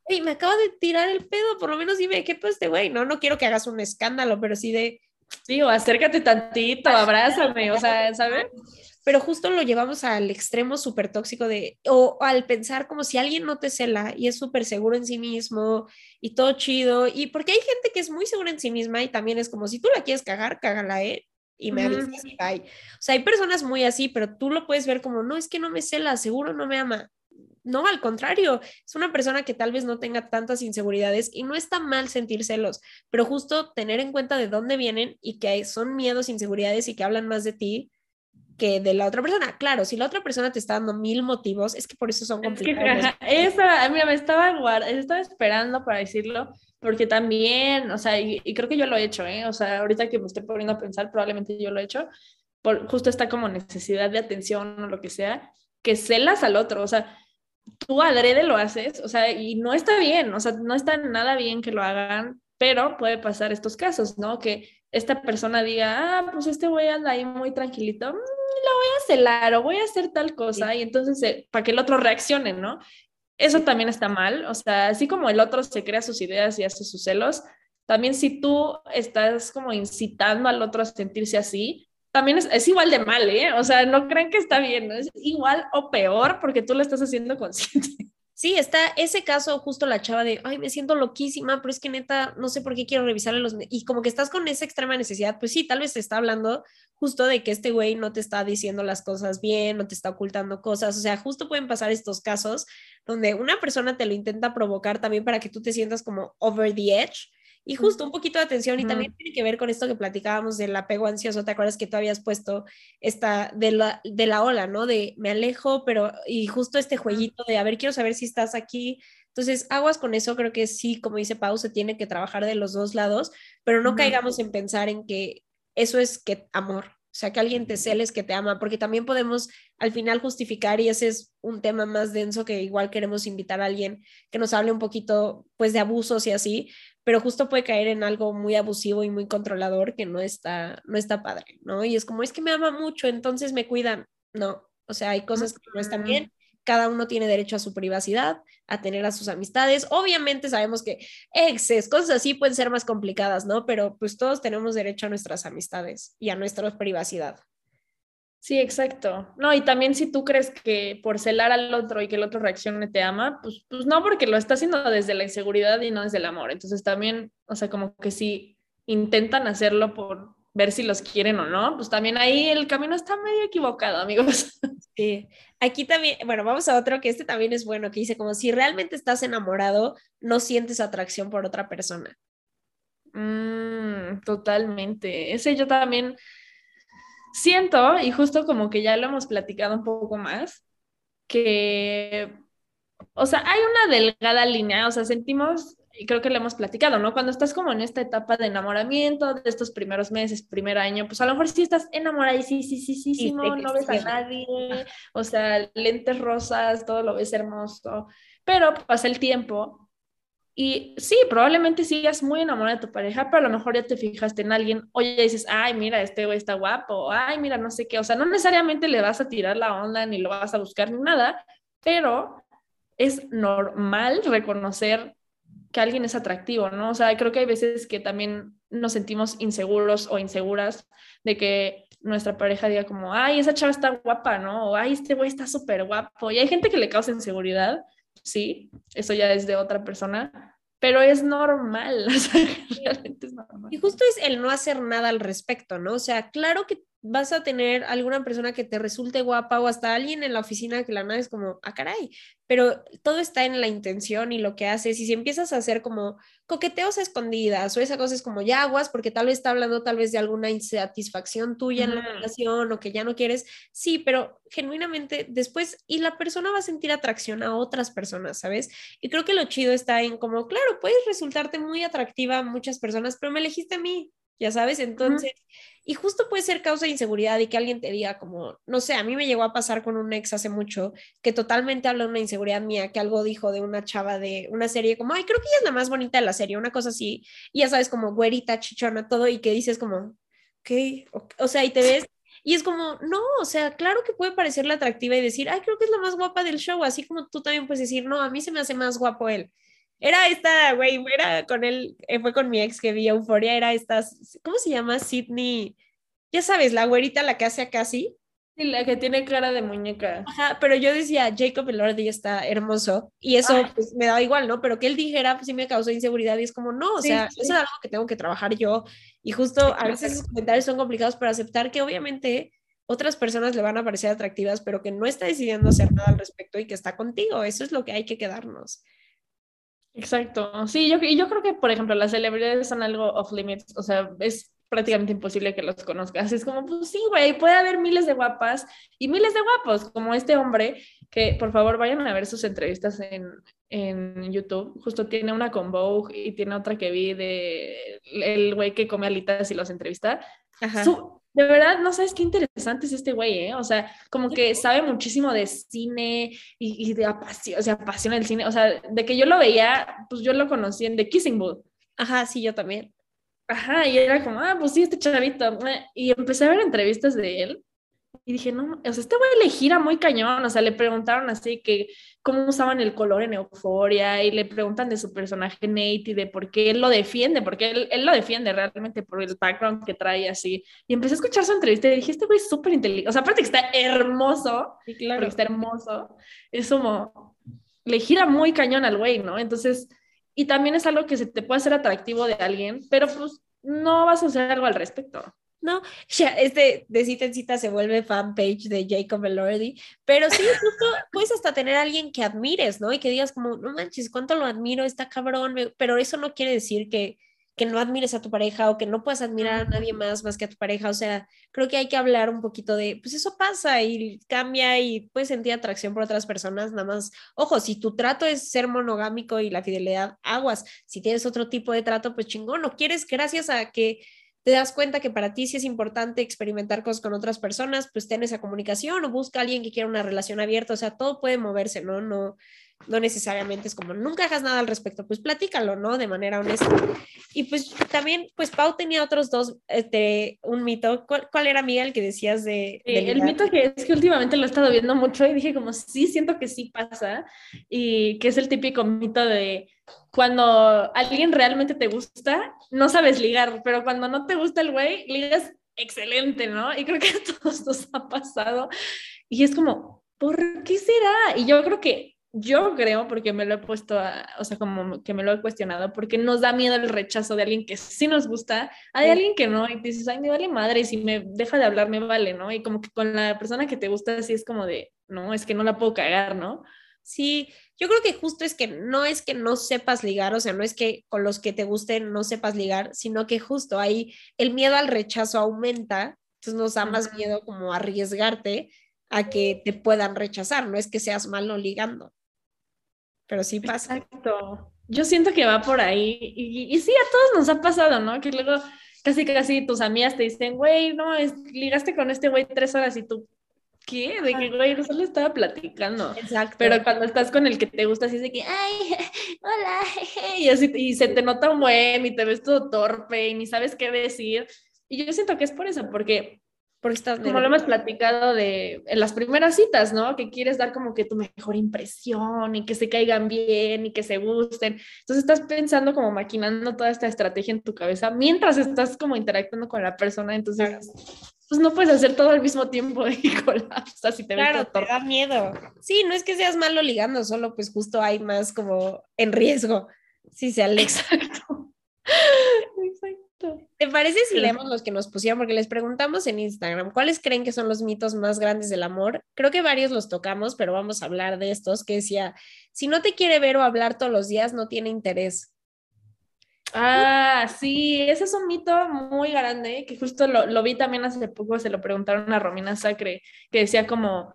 hey, me acaba de tirar el pedo, por lo menos dime qué pues este güey, no, no quiero que hagas un escándalo, pero sí de, Sí, o acércate tantito, abrázame, o sea, ¿sabes? Pero justo lo llevamos al extremo súper tóxico de, o al pensar como si alguien no te cela y es súper seguro en sí mismo y todo chido, y porque hay gente que es muy segura en sí misma y también es como si tú la quieres cagar, cágala, ¿eh? y me avisas y bye. O sea, hay personas muy así, pero tú lo puedes ver como, no, es que no me cela, seguro no me ama. No, al contrario, es una persona que tal vez no tenga tantas inseguridades y no está mal sentir celos, pero justo tener en cuenta de dónde vienen y que son miedos, inseguridades y que hablan más de ti que de la otra persona. Claro, si la otra persona te está dando mil motivos, es que por eso son complicados. Es esa, mira, me estaba, estaba esperando para decirlo, porque también, o sea, y, creo que yo lo he hecho, ¿eh? O sea, ahorita que me estoy poniendo a pensar, probablemente yo lo he hecho, por justo esta como necesidad de atención o lo que sea, que celas al otro, o sea, tú adrede lo haces, o sea, y no está bien, o sea, no está nada bien que lo hagan, pero puede pasar estos casos, ¿no? Que esta persona diga, ah, pues este güey anda ahí muy tranquilito, lo voy a celar o voy a hacer tal cosa y entonces eh, para que el otro reaccione, ¿no? Eso también está mal, o sea, así como el otro se crea sus ideas y hace sus celos, también si tú estás como incitando al otro a sentirse así, también es, es igual de mal, ¿eh? O sea, no creen que está bien, es igual o peor porque tú lo estás haciendo consciente. Sí, está ese caso, justo la chava de, ay, me siento loquísima, pero es que neta, no sé por qué quiero revisarle los... Y como que estás con esa extrema necesidad, pues sí, tal vez te está hablando justo de que este güey no te está diciendo las cosas bien, no te está ocultando cosas, o sea, justo pueden pasar estos casos donde una persona te lo intenta provocar también para que tú te sientas como over the edge y justo un poquito de atención y también tiene que ver con esto que platicábamos del apego ansioso, ¿te acuerdas que tú habías puesto esta de la, de la ola, ¿no? De me alejo, pero y justo este jueguito de, a ver, quiero saber si estás aquí. Entonces, aguas con eso, creo que sí, como dice Pau, se tiene que trabajar de los dos lados, pero no caigamos en pensar en que eso es que amor, o sea, que alguien te celes que te ama, porque también podemos al final justificar, y ese es un tema más denso que igual queremos invitar a alguien que nos hable un poquito, pues, de abusos y así, pero justo puede caer en algo muy abusivo y muy controlador que no está, no está padre, ¿no? Y es como, es que me ama mucho, entonces me cuidan. No, o sea, hay cosas que no están bien. Cada uno tiene derecho a su privacidad, a tener a sus amistades. Obviamente sabemos que exes, cosas así pueden ser más complicadas, ¿no? Pero pues todos tenemos derecho a nuestras amistades y a nuestra privacidad. Sí, exacto. No, y también si tú crees que por celar al otro y que el otro reaccione te ama, pues, pues no, porque lo está haciendo desde la inseguridad y no desde el amor. Entonces también, o sea, como que si intentan hacerlo por ver si los quieren o no, pues también ahí el camino está medio equivocado, amigos. Sí, aquí también, bueno, vamos a otro que este también es bueno, que dice como si realmente estás enamorado, no sientes atracción por otra persona. Mm, totalmente. Ese yo también siento, y justo como que ya lo hemos platicado un poco más, que, o sea, hay una delgada línea, o sea, sentimos, y creo que lo hemos platicado, ¿no? Cuando estás como en esta etapa de enamoramiento, de estos primeros meses, primer año, pues a lo mejor sí estás enamorada y sí, sí, sí, sí, sí, no, no ves a nadie, o sea, lentes rosas, todo lo ves hermoso, pero pasa el tiempo y sí, probablemente sigas muy enamorada de tu pareja, pero a lo mejor ya te fijaste en alguien, oye, dices, ay, mira, este güey está guapo, ay, mira, no sé qué, o sea, no necesariamente le vas a tirar la onda ni lo vas a buscar ni nada, pero es normal reconocer que alguien es atractivo, ¿no? O sea, creo que hay veces que también nos sentimos inseguros o inseguras de que nuestra pareja diga como, ay, esa chava está guapa, ¿no? O ay, este güey está súper guapo. Y hay gente que le causa inseguridad, sí, eso ya es de otra persona, pero es normal, o sea, realmente es normal. Y justo es el no hacer nada al respecto, ¿no? O sea, claro que vas a tener alguna persona que te resulte guapa o hasta alguien en la oficina que la nada es como, ah, caray, pero todo está en la intención y lo que haces. Y si empiezas a hacer como coqueteos escondidas o esa cosa es como ya aguas porque tal vez está hablando tal vez de alguna insatisfacción tuya en la relación o que ya no quieres, sí, pero genuinamente después y la persona va a sentir atracción a otras personas, ¿sabes? Y creo que lo chido está en como, claro, puedes resultarte muy atractiva a muchas personas, pero me elegiste a mí, ya sabes, entonces, y justo puede ser causa de inseguridad y que alguien te diga como, no sé, a mí me llegó a pasar con un ex hace mucho que totalmente habla de una inseguridad mía, que algo dijo de una chava de una serie como, ay, creo que ella es la más bonita de la serie, una cosa así, y ya sabes, como güerita, chichona, todo, y que dices como, ok, o sea, y te ves y es como, no, o sea, claro que puede parecerle atractiva y decir, ay, creo que es la más guapa del show, así como tú también puedes decir, no, a mí se me hace más guapo él. Era esta, güey, era con él, eh, fue con mi ex que vi Euforia, era esta, ¿cómo se llama? Sydney, ya sabes, la güerita, la que hace a casi. la que tiene cara de muñeca. Ajá, pero yo decía, Jacob Elordi está hermoso y eso pues, me daba igual, ¿no? Pero que él dijera, pues sí me causó inseguridad y es como, no, o sea, eso es algo que tengo que trabajar yo y justo a veces esos comentarios son complicados para aceptar que obviamente otras personas le van a parecer atractivas, pero que no está decidiendo hacer nada al respecto y que está contigo. Eso es lo que hay que quedarnos. Exacto. Sí, yo, yo creo que, por ejemplo, las celebridades son algo off limits, o sea, es prácticamente imposible que los conozcas. Es como, pues sí, güey, puede haber miles de guapas y miles de guapos, como este hombre, que por favor vayan a ver sus entrevistas en, en YouTube. Justo tiene una con Vogue y tiene otra que vi de el güey que come alitas y los entrevista. Ajá. De verdad, no sabes qué interesante es este güey, ¿eh? O sea, como que sabe muchísimo de cine y, de apasión, o sea, apasiona el cine. O sea, de que yo lo veía, pues yo lo conocí en The Kissing Booth. Ajá, sí, yo también. Ajá, y era como, ah, pues sí, este chavito. Y empecé a ver entrevistas de él y dije, no, o sea, este güey le gira muy cañón, o sea, le preguntaron así que cómo usaban el color en Euforia y le preguntan de su personaje Nate y de por qué él lo defiende, porque él, él lo defiende realmente por el background que trae así. Y empecé a escuchar su entrevista y dije, este güey es súper inteligente, o sea, aparte que está hermoso, sí, claro. porque está hermoso, es como, le gira muy cañón al güey, ¿no? Entonces y también es algo que se te puede hacer atractivo de alguien, pero pues no vas a hacer algo al respecto. No, ya este de cita en cita se vuelve fanpage de Jacob Elordi, pero sí, justo puedes hasta tener a alguien que admires, ¿no? Y que digas como, no manches, cuánto lo admiro, está cabrón, pero eso no quiere decir que, que no admires a tu pareja o que no puedas admirar a nadie más más que a tu pareja. O sea, creo que hay que hablar un poquito de, pues eso pasa y cambia y puedes sentir atracción por otras personas, nada más. Ojo, si tu trato es ser monogámico y la fidelidad, aguas. Si tienes otro tipo de trato, pues chingón, no quieres gracias a que te das cuenta que para ti sí es importante experimentar cosas con otras personas, pues ten esa comunicación o busca a alguien que quiera una relación abierta, o sea, todo puede moverse, ¿no? No, no necesariamente es como nunca hagas nada al respecto, pues platícalo, ¿no? De manera honesta. Y pues también, pues Pau tenía otros dos, este, un mito. ¿Cuál, cuál era, Miguel, que decías de... el mito que es que últimamente lo he estado viendo mucho y dije como, sí, siento que sí pasa y que es el típico mito de cuando alguien realmente te gusta, no sabes ligar, pero cuando no te gusta el güey, ligas excelente, ¿no? Y creo que a todos nos ha pasado. Y es como, ¿por qué será? Y yo creo que yo creo, porque me lo he puesto, a, o sea, como que me lo he cuestionado, porque nos da miedo el rechazo de alguien que sí nos gusta, de alguien que no, y dices, ay, me vale madre, y si me deja de hablar, me vale, ¿no? Y como que con la persona que te gusta, así es como de, no, es que no la puedo cagar, ¿no? Sí, yo creo que justo es que no es que no sepas ligar, o sea, no es que con los que te gusten no sepas ligar, sino que justo ahí el miedo al rechazo aumenta, entonces nos da más miedo como arriesgarte a que te puedan rechazar, no es que seas malo ligando pero sí pasa. Exacto. Yo siento que va por ahí y, sí, a todos nos ha pasado, ¿no? Que luego casi casi tus amigas te dicen, güey, no, es, ligaste con este güey tres horas y tú, ¿qué? De que, güey, no solo estaba platicando. Exacto. Pero cuando estás con el que te gusta, así es de que, ay, hola, y así, y se te nota un buen y te ves todo torpe y ni sabes qué decir. Y yo siento que es por eso, porque porque estás como lo hemos platicado de en las primeras citas, ¿no? Que quieres dar como que tu mejor impresión y que se caigan bien y que se gusten. Entonces estás pensando como maquinando toda esta estrategia en tu cabeza mientras estás como interactuando con la persona, entonces pues no puedes hacer todo al mismo tiempo y colapsas si te Claro, te da miedo. Sí, no es que seas malo ligando, solo pues justo hay más como en riesgo. Sí, se aleja. Exacto. ¿Te parece si leemos los que nos pusieron? Porque les preguntamos en Instagram, ¿cuáles creen que son los mitos más grandes del amor? Creo que varios los tocamos, pero vamos a hablar de estos, que decía, si no te quiere ver o hablar todos los días, no tiene interés. Ah, sí, ese es un mito muy grande, que justo lo, lo vi también hace poco, se lo preguntaron a Romina Sacre, que decía como,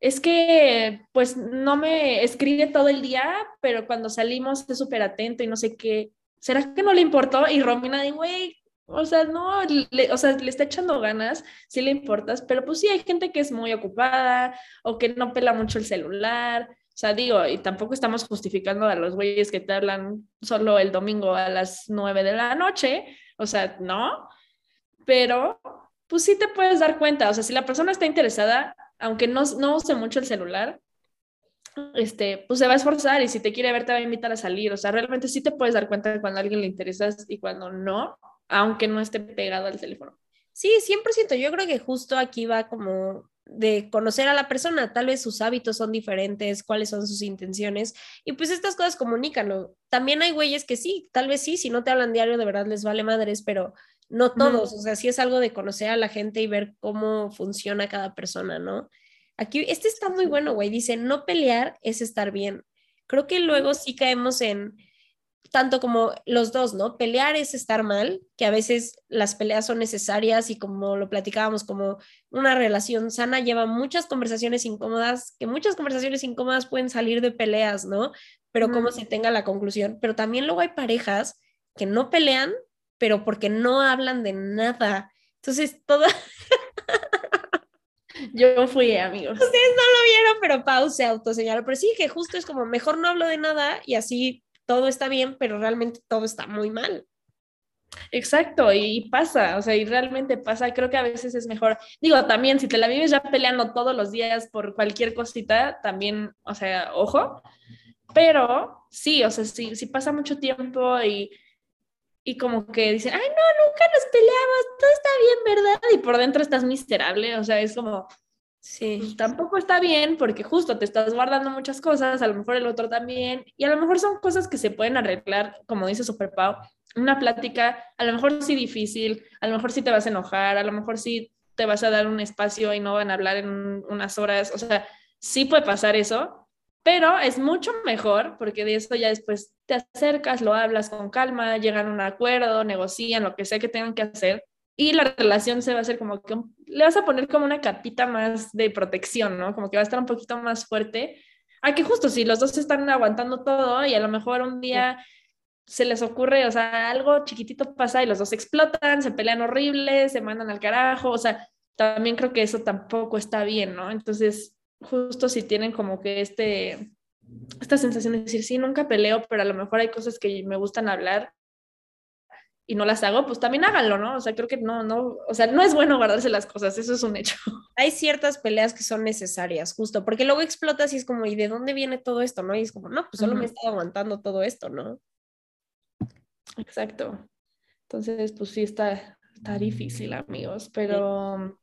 es que pues no me escribe todo el día, pero cuando salimos es súper atento y no sé qué. ¿Será que no le importó? Y Romina de, güey, o sea, no, le, o sea, le está echando ganas, sí le importas, pero pues sí hay gente que es muy ocupada o que no pela mucho el celular. O sea, digo, y tampoco estamos justificando a los güeyes que te hablan solo el domingo a las nueve de la noche, o sea, no, pero pues sí te puedes dar cuenta, o sea, si la persona está interesada, aunque no, no use mucho el celular, este, pues se va a esforzar y si te quiere ver te va a invitar a salir. O sea, realmente sí te puedes dar cuenta de cuando a alguien le interesas y cuando no, aunque no esté pegado al teléfono. Sí, 100%. Yo creo que justo aquí va como de conocer a la persona, tal vez sus hábitos son diferentes, cuáles son sus intenciones, y pues estas cosas comunícanlo. También hay güeyes que sí, tal vez sí, si no te hablan diario de verdad les vale madres, pero no todos, o sea, sí es algo de conocer a la gente y ver cómo funciona cada persona, ¿no? Aquí, este está muy bueno, güey, dice, no pelear es estar bien. Creo que luego sí caemos en, tanto como los dos, ¿no? Pelear es estar mal, que a veces las peleas son necesarias y como lo platicábamos, como una relación sana lleva muchas conversaciones incómodas, que muchas conversaciones incómodas pueden salir de peleas, ¿no? Pero cómo se tenga la conclusión. Pero también luego hay parejas que no pelean, pero porque no hablan de nada. Entonces, todo... Yo fui, amigos. Ustedes no lo vieron, pero Pau se autoseñaló. Pero sí, que justo es como, mejor no hablo de nada y así todo está bien, pero realmente todo está muy mal. Exacto, y pasa, o sea, y realmente pasa, creo que a veces es mejor, digo, también si te la vives ya peleando todos los días por cualquier cosita, también, o sea, ojo, pero sí, o sea, si, si pasa mucho tiempo y, y como que dicen, ay, no, nunca nos peleamos, todo está bien, ¿verdad? Y por dentro estás miserable, o sea, es como, Sí. Pues, tampoco está bien porque justo te estás guardando muchas cosas, a lo mejor el otro también, y a lo mejor son cosas que se pueden arreglar, como dice Super Pau, una plática, a lo mejor sí difícil, a lo mejor sí te vas a enojar, a lo mejor sí te vas a dar un espacio y no van a hablar en unas horas, o sea, sí puede pasar eso, pero es mucho mejor porque de eso ya después te acercas, lo hablas con calma, llegan a un acuerdo, negocian, lo que sea que tengan que hacer, y la relación se va a hacer como que le vas a poner como una capita más de protección, ¿no? Como que va a estar un poquito más fuerte. A que justo si los dos están aguantando todo y a lo mejor un día se les ocurre, o sea, algo chiquitito pasa y los dos explotan, se pelean horribles, se mandan al carajo, o sea, también creo que eso tampoco está bien, ¿no? Entonces, justo si tienen como que este, esta sensación de decir, sí, nunca peleo, pero a lo mejor hay cosas que me gustan hablar, y no las hago, pues también háganlo, ¿no? O sea, creo que no, no, o sea, no es bueno guardarse las cosas, eso es un hecho. Hay ciertas peleas que son necesarias, justo, porque luego explotas y es como, ¿y de dónde viene todo esto, no? Y es como, no, pues solo me he estado aguantando todo esto, ¿no? Exacto. Entonces, pues sí, está, está difícil, amigos, pero,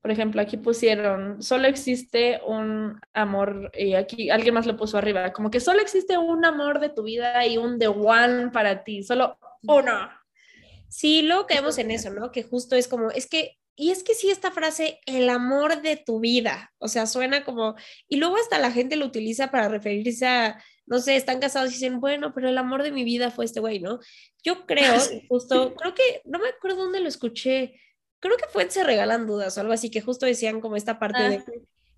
por ejemplo, aquí pusieron, solo existe un amor, y aquí alguien más lo puso arriba, como que solo existe un amor de tu vida y un the one para ti, solo uno. Sí, luego caemos en eso, ¿no? Que justo es como, es que, y es que sí, esta frase, el amor de tu vida, o sea, suena como, y luego hasta la gente lo utiliza para referirse a, no sé, están casados y dicen, bueno, pero el amor de mi vida fue este güey, ¿no? Yo creo, justo, creo que, no me acuerdo dónde lo escuché, creo que fue en Se Regalan Dudas o algo así, que justo decían como esta parte de,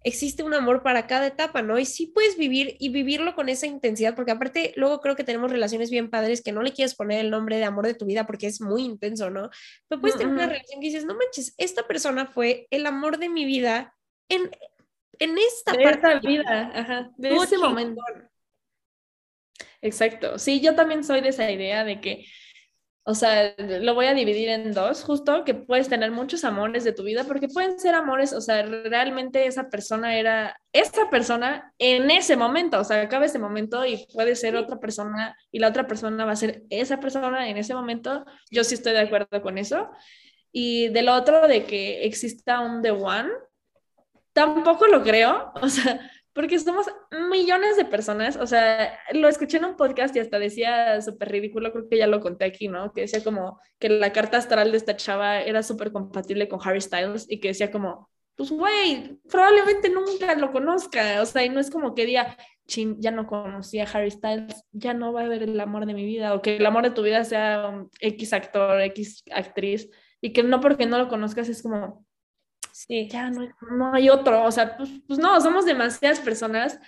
existe un amor para cada etapa, ¿no? Y sí puedes vivir y vivirlo con esa intensidad, porque aparte luego creo que tenemos relaciones bien padres que no le quieres poner el nombre de amor de tu vida porque es muy intenso, ¿no? Pero puedes tener una relación que dices, no manches, esta persona fue el amor de mi vida en, en esta de parte. vida, ajá, de ese momento. Exacto. Sí, yo también soy de esa idea de que o sea, lo voy a dividir en dos, justo que puedes tener muchos amores de tu vida, porque pueden ser amores, o sea, realmente esa persona era esa persona en ese momento, o sea, acaba ese momento y puede ser otra persona y la otra persona va a ser esa persona en ese momento. Yo sí estoy de acuerdo con eso. Y del otro, de que exista un The One, tampoco lo creo, o sea, porque somos millones de personas, o sea, lo escuché en un podcast y hasta decía súper ridículo, creo que ya lo conté aquí, ¿no? Que decía como que la carta astral de esta chava era súper compatible con Harry Styles y que decía como, pues güey, probablemente nunca lo conozca, o sea, y no es como que diga, chin, ya no conocí a Harry Styles, ya no va a haber el amor de mi vida, o que el amor de tu vida sea un X actor, X actriz, y que no porque no lo conozcas es como, Sí. Ya no, no hay otro, o sea, pues, pues, no, somos demasiadas personas.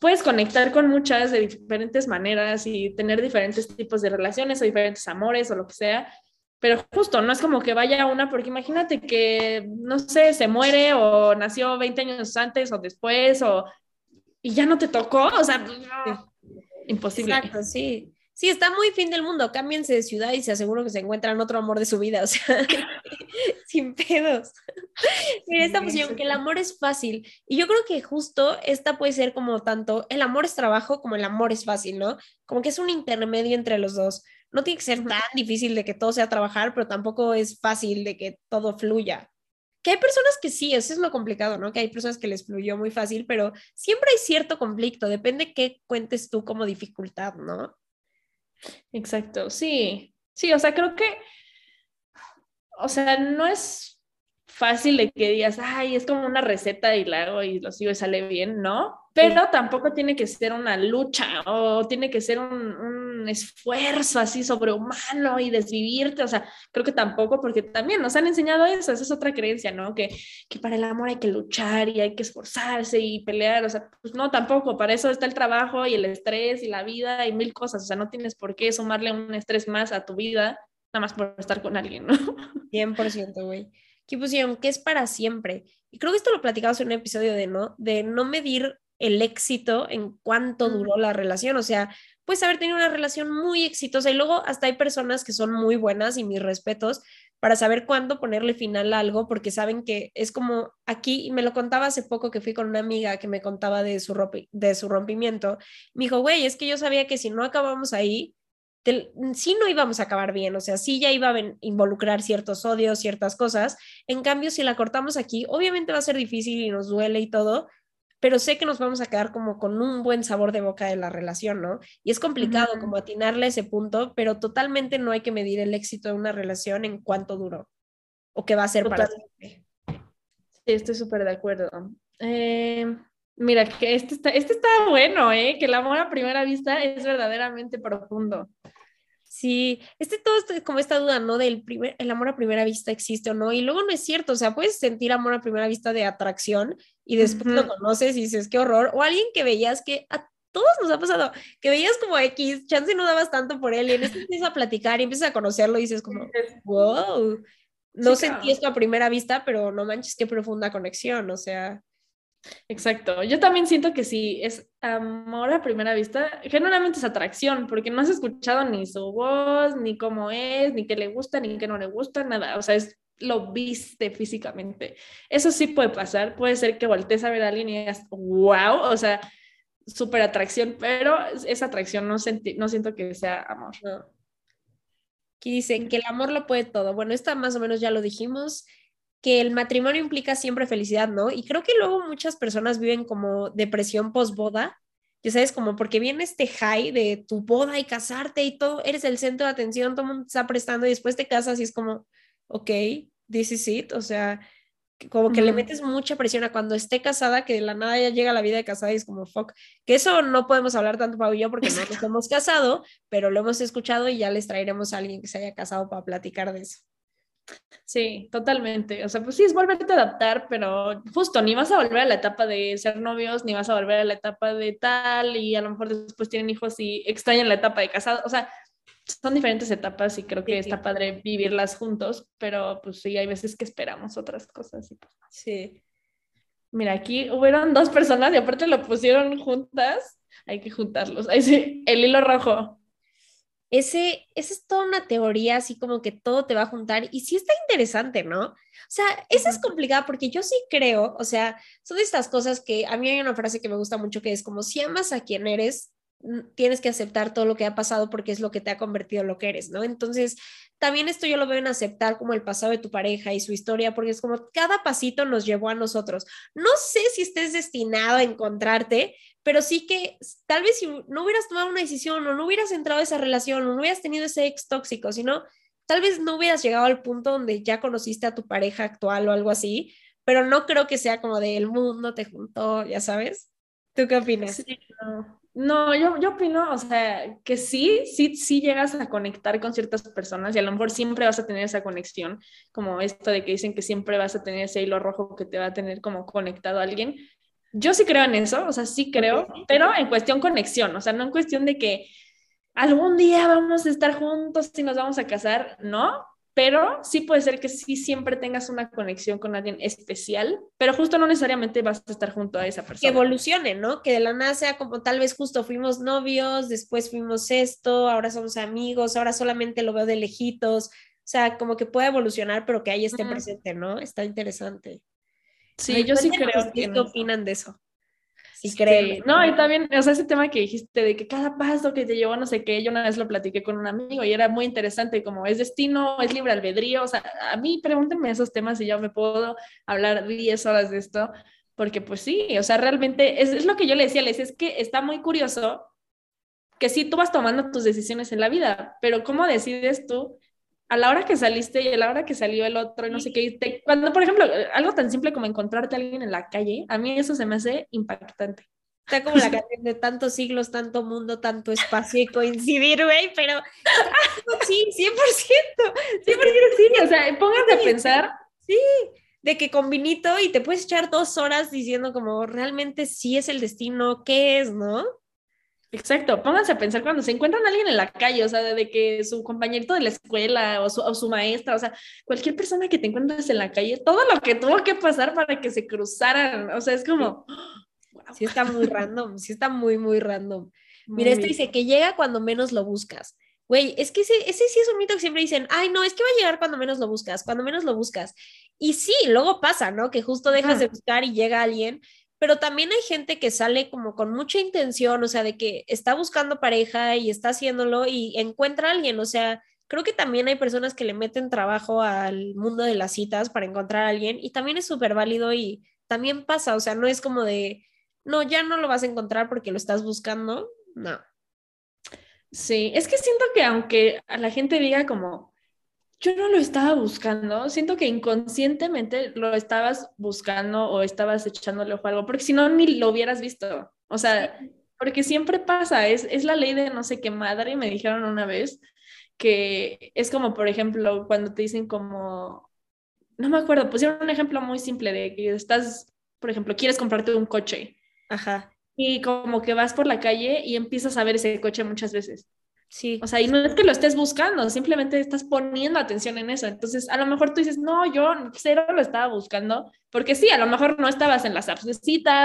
Puedes conectar con muchas de diferentes maneras y tener diferentes tipos de relaciones o diferentes amores o lo que sea, pero justo no es como que vaya una, porque imagínate que, no sé, se muere o nació 20 años antes o después o y ya no te tocó, o sea, imposible. Exacto, sí sí, está muy fin del mundo, cámbiense de ciudad y se aseguro que se encuentran otro amor de su vida, o sea, sin pedos. Mira, esta posición, que el amor es fácil, y yo creo que justo esta puede ser como tanto, el amor es trabajo como el amor es fácil, ¿no? Como que es un intermedio entre los dos. No tiene que ser tan difícil de que todo sea trabajar, pero tampoco es fácil de que todo fluya. que hay personas que sí, eso es lo complicado, ¿no? Que hay personas que les fluyó muy fácil, pero siempre hay cierto conflicto, depende qué cuentes tú como dificultad, ¿no? Exacto, sí, sí, o sea, creo que, o sea, no es fácil de que digas, ay, es como una receta y la hago y lo sigo y sale bien, ¿no? Pero tampoco tiene que ser una lucha o tiene que ser un, un, esfuerzo así sobrehumano y desvivirte, o sea, creo que tampoco, porque también nos han enseñado eso, esa es otra creencia, ¿no? Que, que para el amor hay que luchar y hay que esforzarse y pelear, o sea, pues no, tampoco, para eso está el trabajo y el estrés y la vida y mil cosas, o sea, no tienes por qué sumarle un estrés más a tu vida, nada más por estar con alguien, ¿no? 100%, güey que pusieron que es para siempre. Y creo que esto lo platicamos en un episodio de no, de no medir el éxito en cuánto duró la relación. O sea, puedes haber tenido una relación muy exitosa y luego hasta hay personas que son muy buenas y mis respetos para saber cuándo ponerle final a algo porque saben que es como aquí, y me lo contaba hace poco que fui con una amiga que me contaba de su, de su rompimiento. Me dijo, güey, es que yo sabía que si no acabamos ahí, sí no íbamos a acabar bien, o sea, sí ya iba a involucrar ciertos odios, ciertas cosas. En cambio, si la cortamos aquí, obviamente va a ser difícil y nos duele y todo, pero sé que nos vamos a quedar como con un buen sabor de boca de la relación, ¿no? Y es complicado como atinarle ese punto, pero totalmente no hay que medir el éxito de una relación en cuánto duró o qué va a ser para siempre. Sí, estoy súper de acuerdo. Eh, mira, que este está, este está bueno, ¿eh? Que el amor a primera vista es verdaderamente profundo. Sí, este todo es como esta duda, ¿no? Del primer, el amor a primera vista existe o no, y luego no es cierto, o sea, puedes sentir amor a primera vista de atracción y después lo conoces y dices, qué horror, o alguien que veías que a todos nos ha pasado, que veías como X, chance no dabas tanto por él, y en este empiezas a platicar y empiezas a conocerlo y dices como, wow, no sentí esto a primera vista, pero no manches, qué profunda conexión, o sea. Exacto, yo también siento que sí, es amor a primera vista, generalmente es atracción, porque no has escuchado ni su voz, ni cómo es, ni qué le gusta, ni qué no le gusta, nada, o sea, es lo viste físicamente. Eso sí puede pasar, puede ser que voltees a ver a alguien y digas, wow, o sea, súper atracción, pero esa atracción no, no siento que sea amor. Aquí dice que el amor lo puede todo. Bueno, esta más o menos ya lo dijimos que el matrimonio implica siempre felicidad, ¿no? Y creo que luego muchas personas viven como depresión post-boda, ya sabes, como porque viene este high de tu boda y casarte y todo, eres el centro de atención, todo el mundo está prestando y después te casas y es como, ok, this is it, o sea, como que le metes mucha presión a cuando esté casada, que de la nada ya llega la vida de casada y es como, fuck, que eso no podemos hablar tanto Pau y yo porque no nos hemos casado, pero lo hemos escuchado y ya les traeremos a alguien que se haya casado para platicar de eso. Sí, totalmente. O sea, pues sí, es volverte a adaptar, pero justo ni vas a volver a la etapa de ser novios, ni vas a volver a la etapa de tal, y a lo mejor después tienen hijos y extrañan la etapa de casado. O sea, son diferentes etapas y creo que está padre vivirlas juntos, pero pues sí, hay veces que esperamos otras cosas. Y pues, sí. Mira, aquí hubieron dos personas y aparte lo pusieron juntas. Hay que juntarlos. Ahí sí, el hilo rojo ese, esa es toda una teoría, así como que todo te va a juntar y sí está interesante, ¿no? O sea, esa es complicada porque yo sí creo, o sea, son estas cosas que a mí hay una frase que me gusta mucho que es como si amas a quien eres, tienes que aceptar todo lo que ha pasado porque es lo que te ha convertido en lo que eres, ¿no? Entonces, también esto yo lo veo en aceptar como el pasado de tu pareja y su historia, porque es como cada pasito nos llevó a nosotros. No sé si estés destinado a encontrarte, pero sí que tal vez si no hubieras tomado una decisión o no hubieras entrado a esa relación o no hubieras tenido ese ex tóxico, sino tal vez no hubieras llegado al punto donde ya conociste a tu pareja actual o algo así, pero no creo que sea como de el mundo te juntó, ya sabes. ¿Tú qué opinas? Sí, yo, yo opino, o sea, que sí, sí, sí llegas a conectar con ciertas personas y a lo mejor siempre vas a tener esa conexión, como esto de que dicen que siempre vas a tener ese hilo rojo que te va a tener como conectado a alguien. Yo sí creo en eso, o sea, sí creo, pero en cuestión conexión, o sea, no en cuestión de que algún día vamos a estar juntos y nos vamos a casar, no, pero sí puede ser que sí siempre tengas una conexión con alguien especial, pero justo no necesariamente vas a estar junto a esa persona. Que evolucione, ¿no? Que de la nada sea como tal vez justo fuimos novios, después fuimos esto, ahora somos amigos, ahora solamente lo veo de lejitos, o sea, como que puede evolucionar, pero que ahí esté presente, ¿no? Está interesante. Sí, yo sí creo que... ¿Qué opinan de eso? Sí, creo. No, y también, o sea, ese tema que dijiste de que cada paso que te llevó, no sé qué, yo una vez lo platiqué con un amigo y era muy interesante, como es destino, es libre albedrío, o sea, a mí pregúntenme esos temas y yo me puedo hablar 10 horas de esto, porque pues sí, o sea, realmente es, es lo que yo le decía, les es que está muy curioso que sí, tú vas tomando tus decisiones en la vida, pero ¿cómo decides tú a la hora que saliste y a la hora que salió el otro y no sé qué. cuando, por ejemplo, algo tan simple como encontrarte a alguien en la calle, a mí eso se me hace impactante. Está como la canción de tantos siglos, tanto mundo, tanto espacio y coincidir, güey, pero sí, 100%, 100% sí, o sea, pónganse a pensar. Sí, de que con vinito y te puedes echar dos horas diciendo como realmente sí es el destino, ¿qué es, no? Exacto, pónganse a pensar cuando se encuentran a alguien en la calle, o sea, de que su compañerito de la escuela o su, maestra, o sea, cualquier persona que te encuentres en la calle, todo lo que tuvo que pasar para que se cruzaran, o sea, es como... Sí, está muy random, sí está muy, muy random. Mira, esto dice que llega cuando menos lo buscas. Güey, es que ese, ese sí es un mito que siempre dicen, ay, no, es que va a llegar cuando menos lo buscas, cuando menos lo buscas. Y sí, luego pasa, ¿no? Que justo dejas de buscar y llega alguien, pero también hay gente que sale como con mucha intención, o sea, de que está buscando pareja y está haciéndolo y encuentra a alguien, o sea, creo que también hay personas que le meten trabajo al mundo de las citas para encontrar a alguien y también es súper válido y también pasa, o sea, no es como de, no, ya no lo vas a encontrar porque lo estás buscando, no. Sí, es que siento que aunque a la gente diga como, yo no lo estaba buscando, siento que inconscientemente lo estabas buscando o estabas echándole ojo a algo, porque si no, ni lo hubieras visto. O sea, porque siempre pasa, es, es la ley de no sé qué madre, me dijeron una vez, que es como, por ejemplo, cuando te dicen como, no me acuerdo, pusieron un ejemplo muy simple de que estás, por ejemplo, quieres comprarte un coche. Ajá. Y como que vas por la calle y empiezas a ver ese coche muchas veces. Sí. O sea, y no es que lo estés buscando, simplemente estás poniendo atención en eso. Entonces, a lo mejor tú dices, no, yo cero lo estaba buscando, porque sí, a lo mejor no estabas en las apps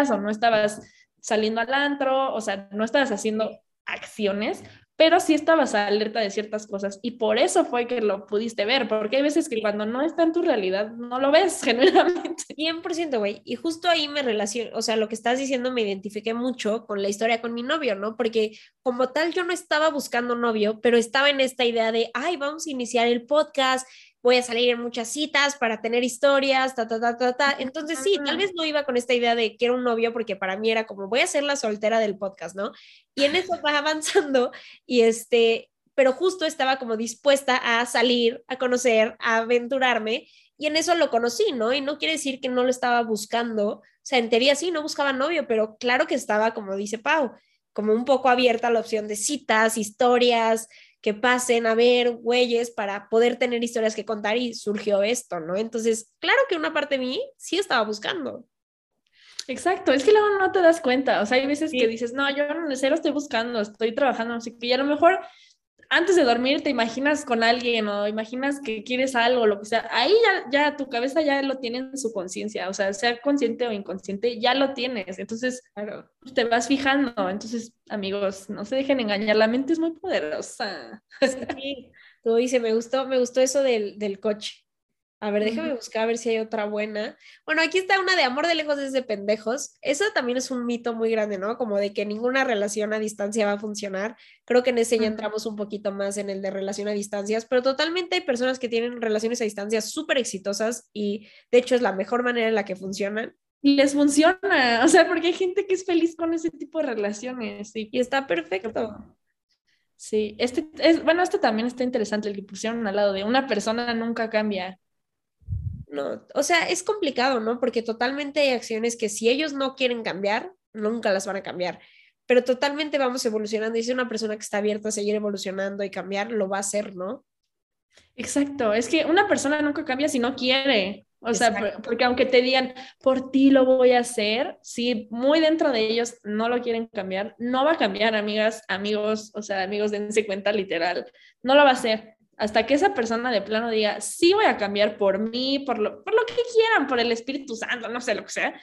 o no estabas saliendo al antro, o sea, no estabas haciendo acciones, pero sí estabas alerta de ciertas cosas y por eso fue que lo pudiste ver, porque hay veces que cuando no está en tu realidad no lo ves genuinamente. 100%, güey, y justo ahí me relaciono, o sea, lo que estás diciendo me identifiqué mucho con la historia con mi novio, ¿no? Porque como tal yo no estaba buscando novio, pero estaba en esta idea de, ay, vamos a iniciar el podcast, voy a salir en muchas citas para tener historias, ta, ta, ta, ta, ta. Entonces sí, tal vez no iba con esta idea de quiero un novio porque para mí era como voy a ser la soltera del podcast, ¿no? Y en eso va avanzando y este, pero justo estaba como dispuesta a salir, a conocer, a aventurarme y en eso lo conocí, ¿no? Y no quiere decir que no lo estaba buscando, o sea, en teoría sí, no buscaba novio, pero claro que estaba, como dice Pau, como un poco abierta a la opción de citas, historias, que pasen a ver güeyes para poder tener historias que contar y surgió esto, ¿no? Entonces, claro que una parte de mí sí estaba buscando. Exacto, es que luego no te das cuenta, o sea, hay veces que dices, no, yo no cero estoy buscando, estoy trabajando, así que a lo mejor antes de dormir te imaginas con alguien o imaginas que quieres algo, lo que sea, ahí ya, ya tu cabeza ya lo tiene en su conciencia, o sea, sea consciente o inconsciente, ya lo tienes, entonces claro, te vas fijando, entonces amigos, no se dejen engañar, la mente es muy poderosa. Sí, tú dices, me gustó, me gustó eso del, del coche. A ver, déjame buscar a ver si hay otra buena. Bueno, aquí está una de amor de lejos desde pendejos. Eso también es un mito muy grande, ¿no? Como de que ninguna relación a distancia va a funcionar. Creo que en ese ya entramos un poquito más en el de relación a distancias, pero totalmente hay personas que tienen relaciones a distancia súper exitosas y de hecho es la mejor manera en la que funcionan. Y les funciona, o sea, porque hay gente que es feliz con ese tipo de relaciones. Y está perfecto. Sí, este es, bueno, este también está interesante, el que pusieron al lado de una persona nunca cambia no, o sea, es complicado, ¿no? Porque totalmente hay acciones que si ellos no quieren cambiar, nunca las van a cambiar, pero totalmente vamos evolucionando y si una persona que está abierta a seguir evolucionando y cambiar, lo va a hacer, ¿no? Exacto, es que una persona nunca cambia si no quiere, o sea, porque aunque te digan, por ti lo voy a hacer, si muy dentro de ellos no lo quieren cambiar, no va a cambiar, amigas, amigos, o sea, amigos, dense cuenta literal, no lo va a hacer hasta que esa persona de plano diga, sí voy a cambiar por mí, por lo, por lo que quieran, por el Espíritu Santo, no sé lo que sea,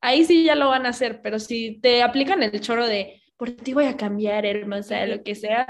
ahí sí ya lo van a hacer, pero si te aplican el choro de, por ti voy a cambiar, hermosa, lo que sea,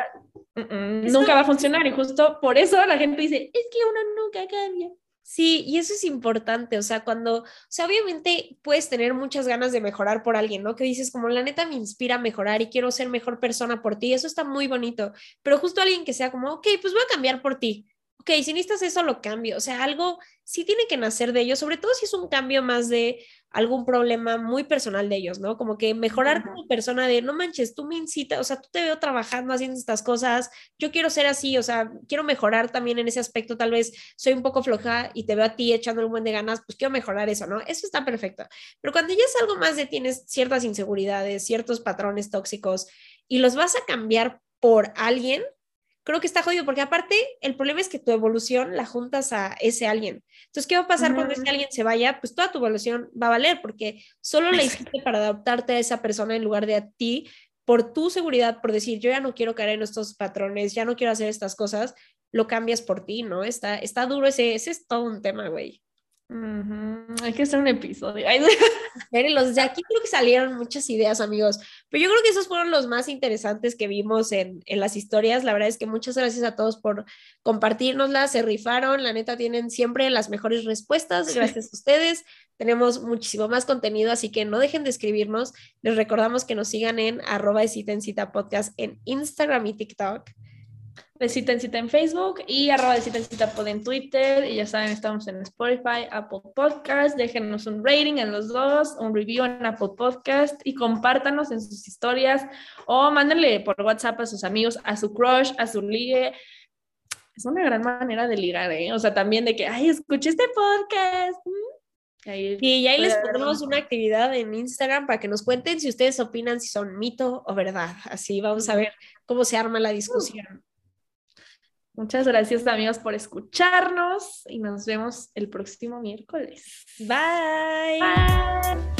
nunca va a funcionar y justo por eso la gente dice, es que uno nunca cambia. Sí, y eso es importante, o sea, cuando, o sea, obviamente puedes tener muchas ganas de mejorar por alguien, ¿no? Que dices como la neta me inspira a mejorar y quiero ser mejor persona por ti, eso está muy bonito, pero justo alguien que sea como, ok, pues voy a cambiar por ti, ok, si necesitas eso, lo cambio, o sea, algo sí tiene que nacer de ellos, sobre todo si es un cambio más de algún problema muy personal de ellos, ¿no? Como que mejorar como persona de, no manches, tú me incitas, o sea, tú te veo trabajando haciendo estas cosas, yo quiero ser así, o sea, quiero mejorar también en ese aspecto, tal vez soy un poco floja y te veo a ti echando un buen de ganas, pues quiero mejorar eso, ¿no? Eso está perfecto. Pero cuando ya es algo más de tienes ciertas inseguridades, ciertos patrones tóxicos y los vas a cambiar por alguien, creo que está jodido, porque aparte el problema es que tu evolución la juntas a ese alguien. Entonces, ¿qué va a pasar cuando ese alguien se vaya? Pues toda tu evolución va a valer, porque solo la hiciste para adaptarte a esa persona en lugar de a ti, por tu seguridad, por decir, yo ya no quiero caer en estos patrones, ya no quiero hacer estas cosas, lo cambias por ti, ¿no? Está, está duro ese, ese es todo un tema, güey. Hay que hacer un episodio. los de aquí creo que salieron muchas ideas, amigos. Pero yo creo que esos fueron los más interesantes que vimos en, en las historias. La verdad es que muchas gracias a todos por compartirnoslas. Se rifaron. La neta, tienen siempre las mejores respuestas. Gracias a ustedes. Tenemos muchísimo más contenido, así que no dejen de escribirnos. Les recordamos que nos sigan en arroba de cita en cita podcast en Instagram y TikTok de Cita en Cita en Facebook y arroba de Cita en Cita pod en Twitter. Y ya saben, estamos en Spotify, Apple Podcast. Déjenos un rating en los dos, un review en Apple Podcast y compártanos en sus historias o mándenle por WhatsApp a sus amigos, a su crush, a su ligue. Es una gran manera de ligar, ¿eh? O sea, también de que, ay, escuché este podcast. y ahí les pondremos una actividad en Instagram para que nos cuenten si ustedes opinan si son mito o verdad. Así vamos a ver cómo se arma la discusión. Muchas gracias amigos por escucharnos y nos vemos el próximo miércoles. Bye. Bye.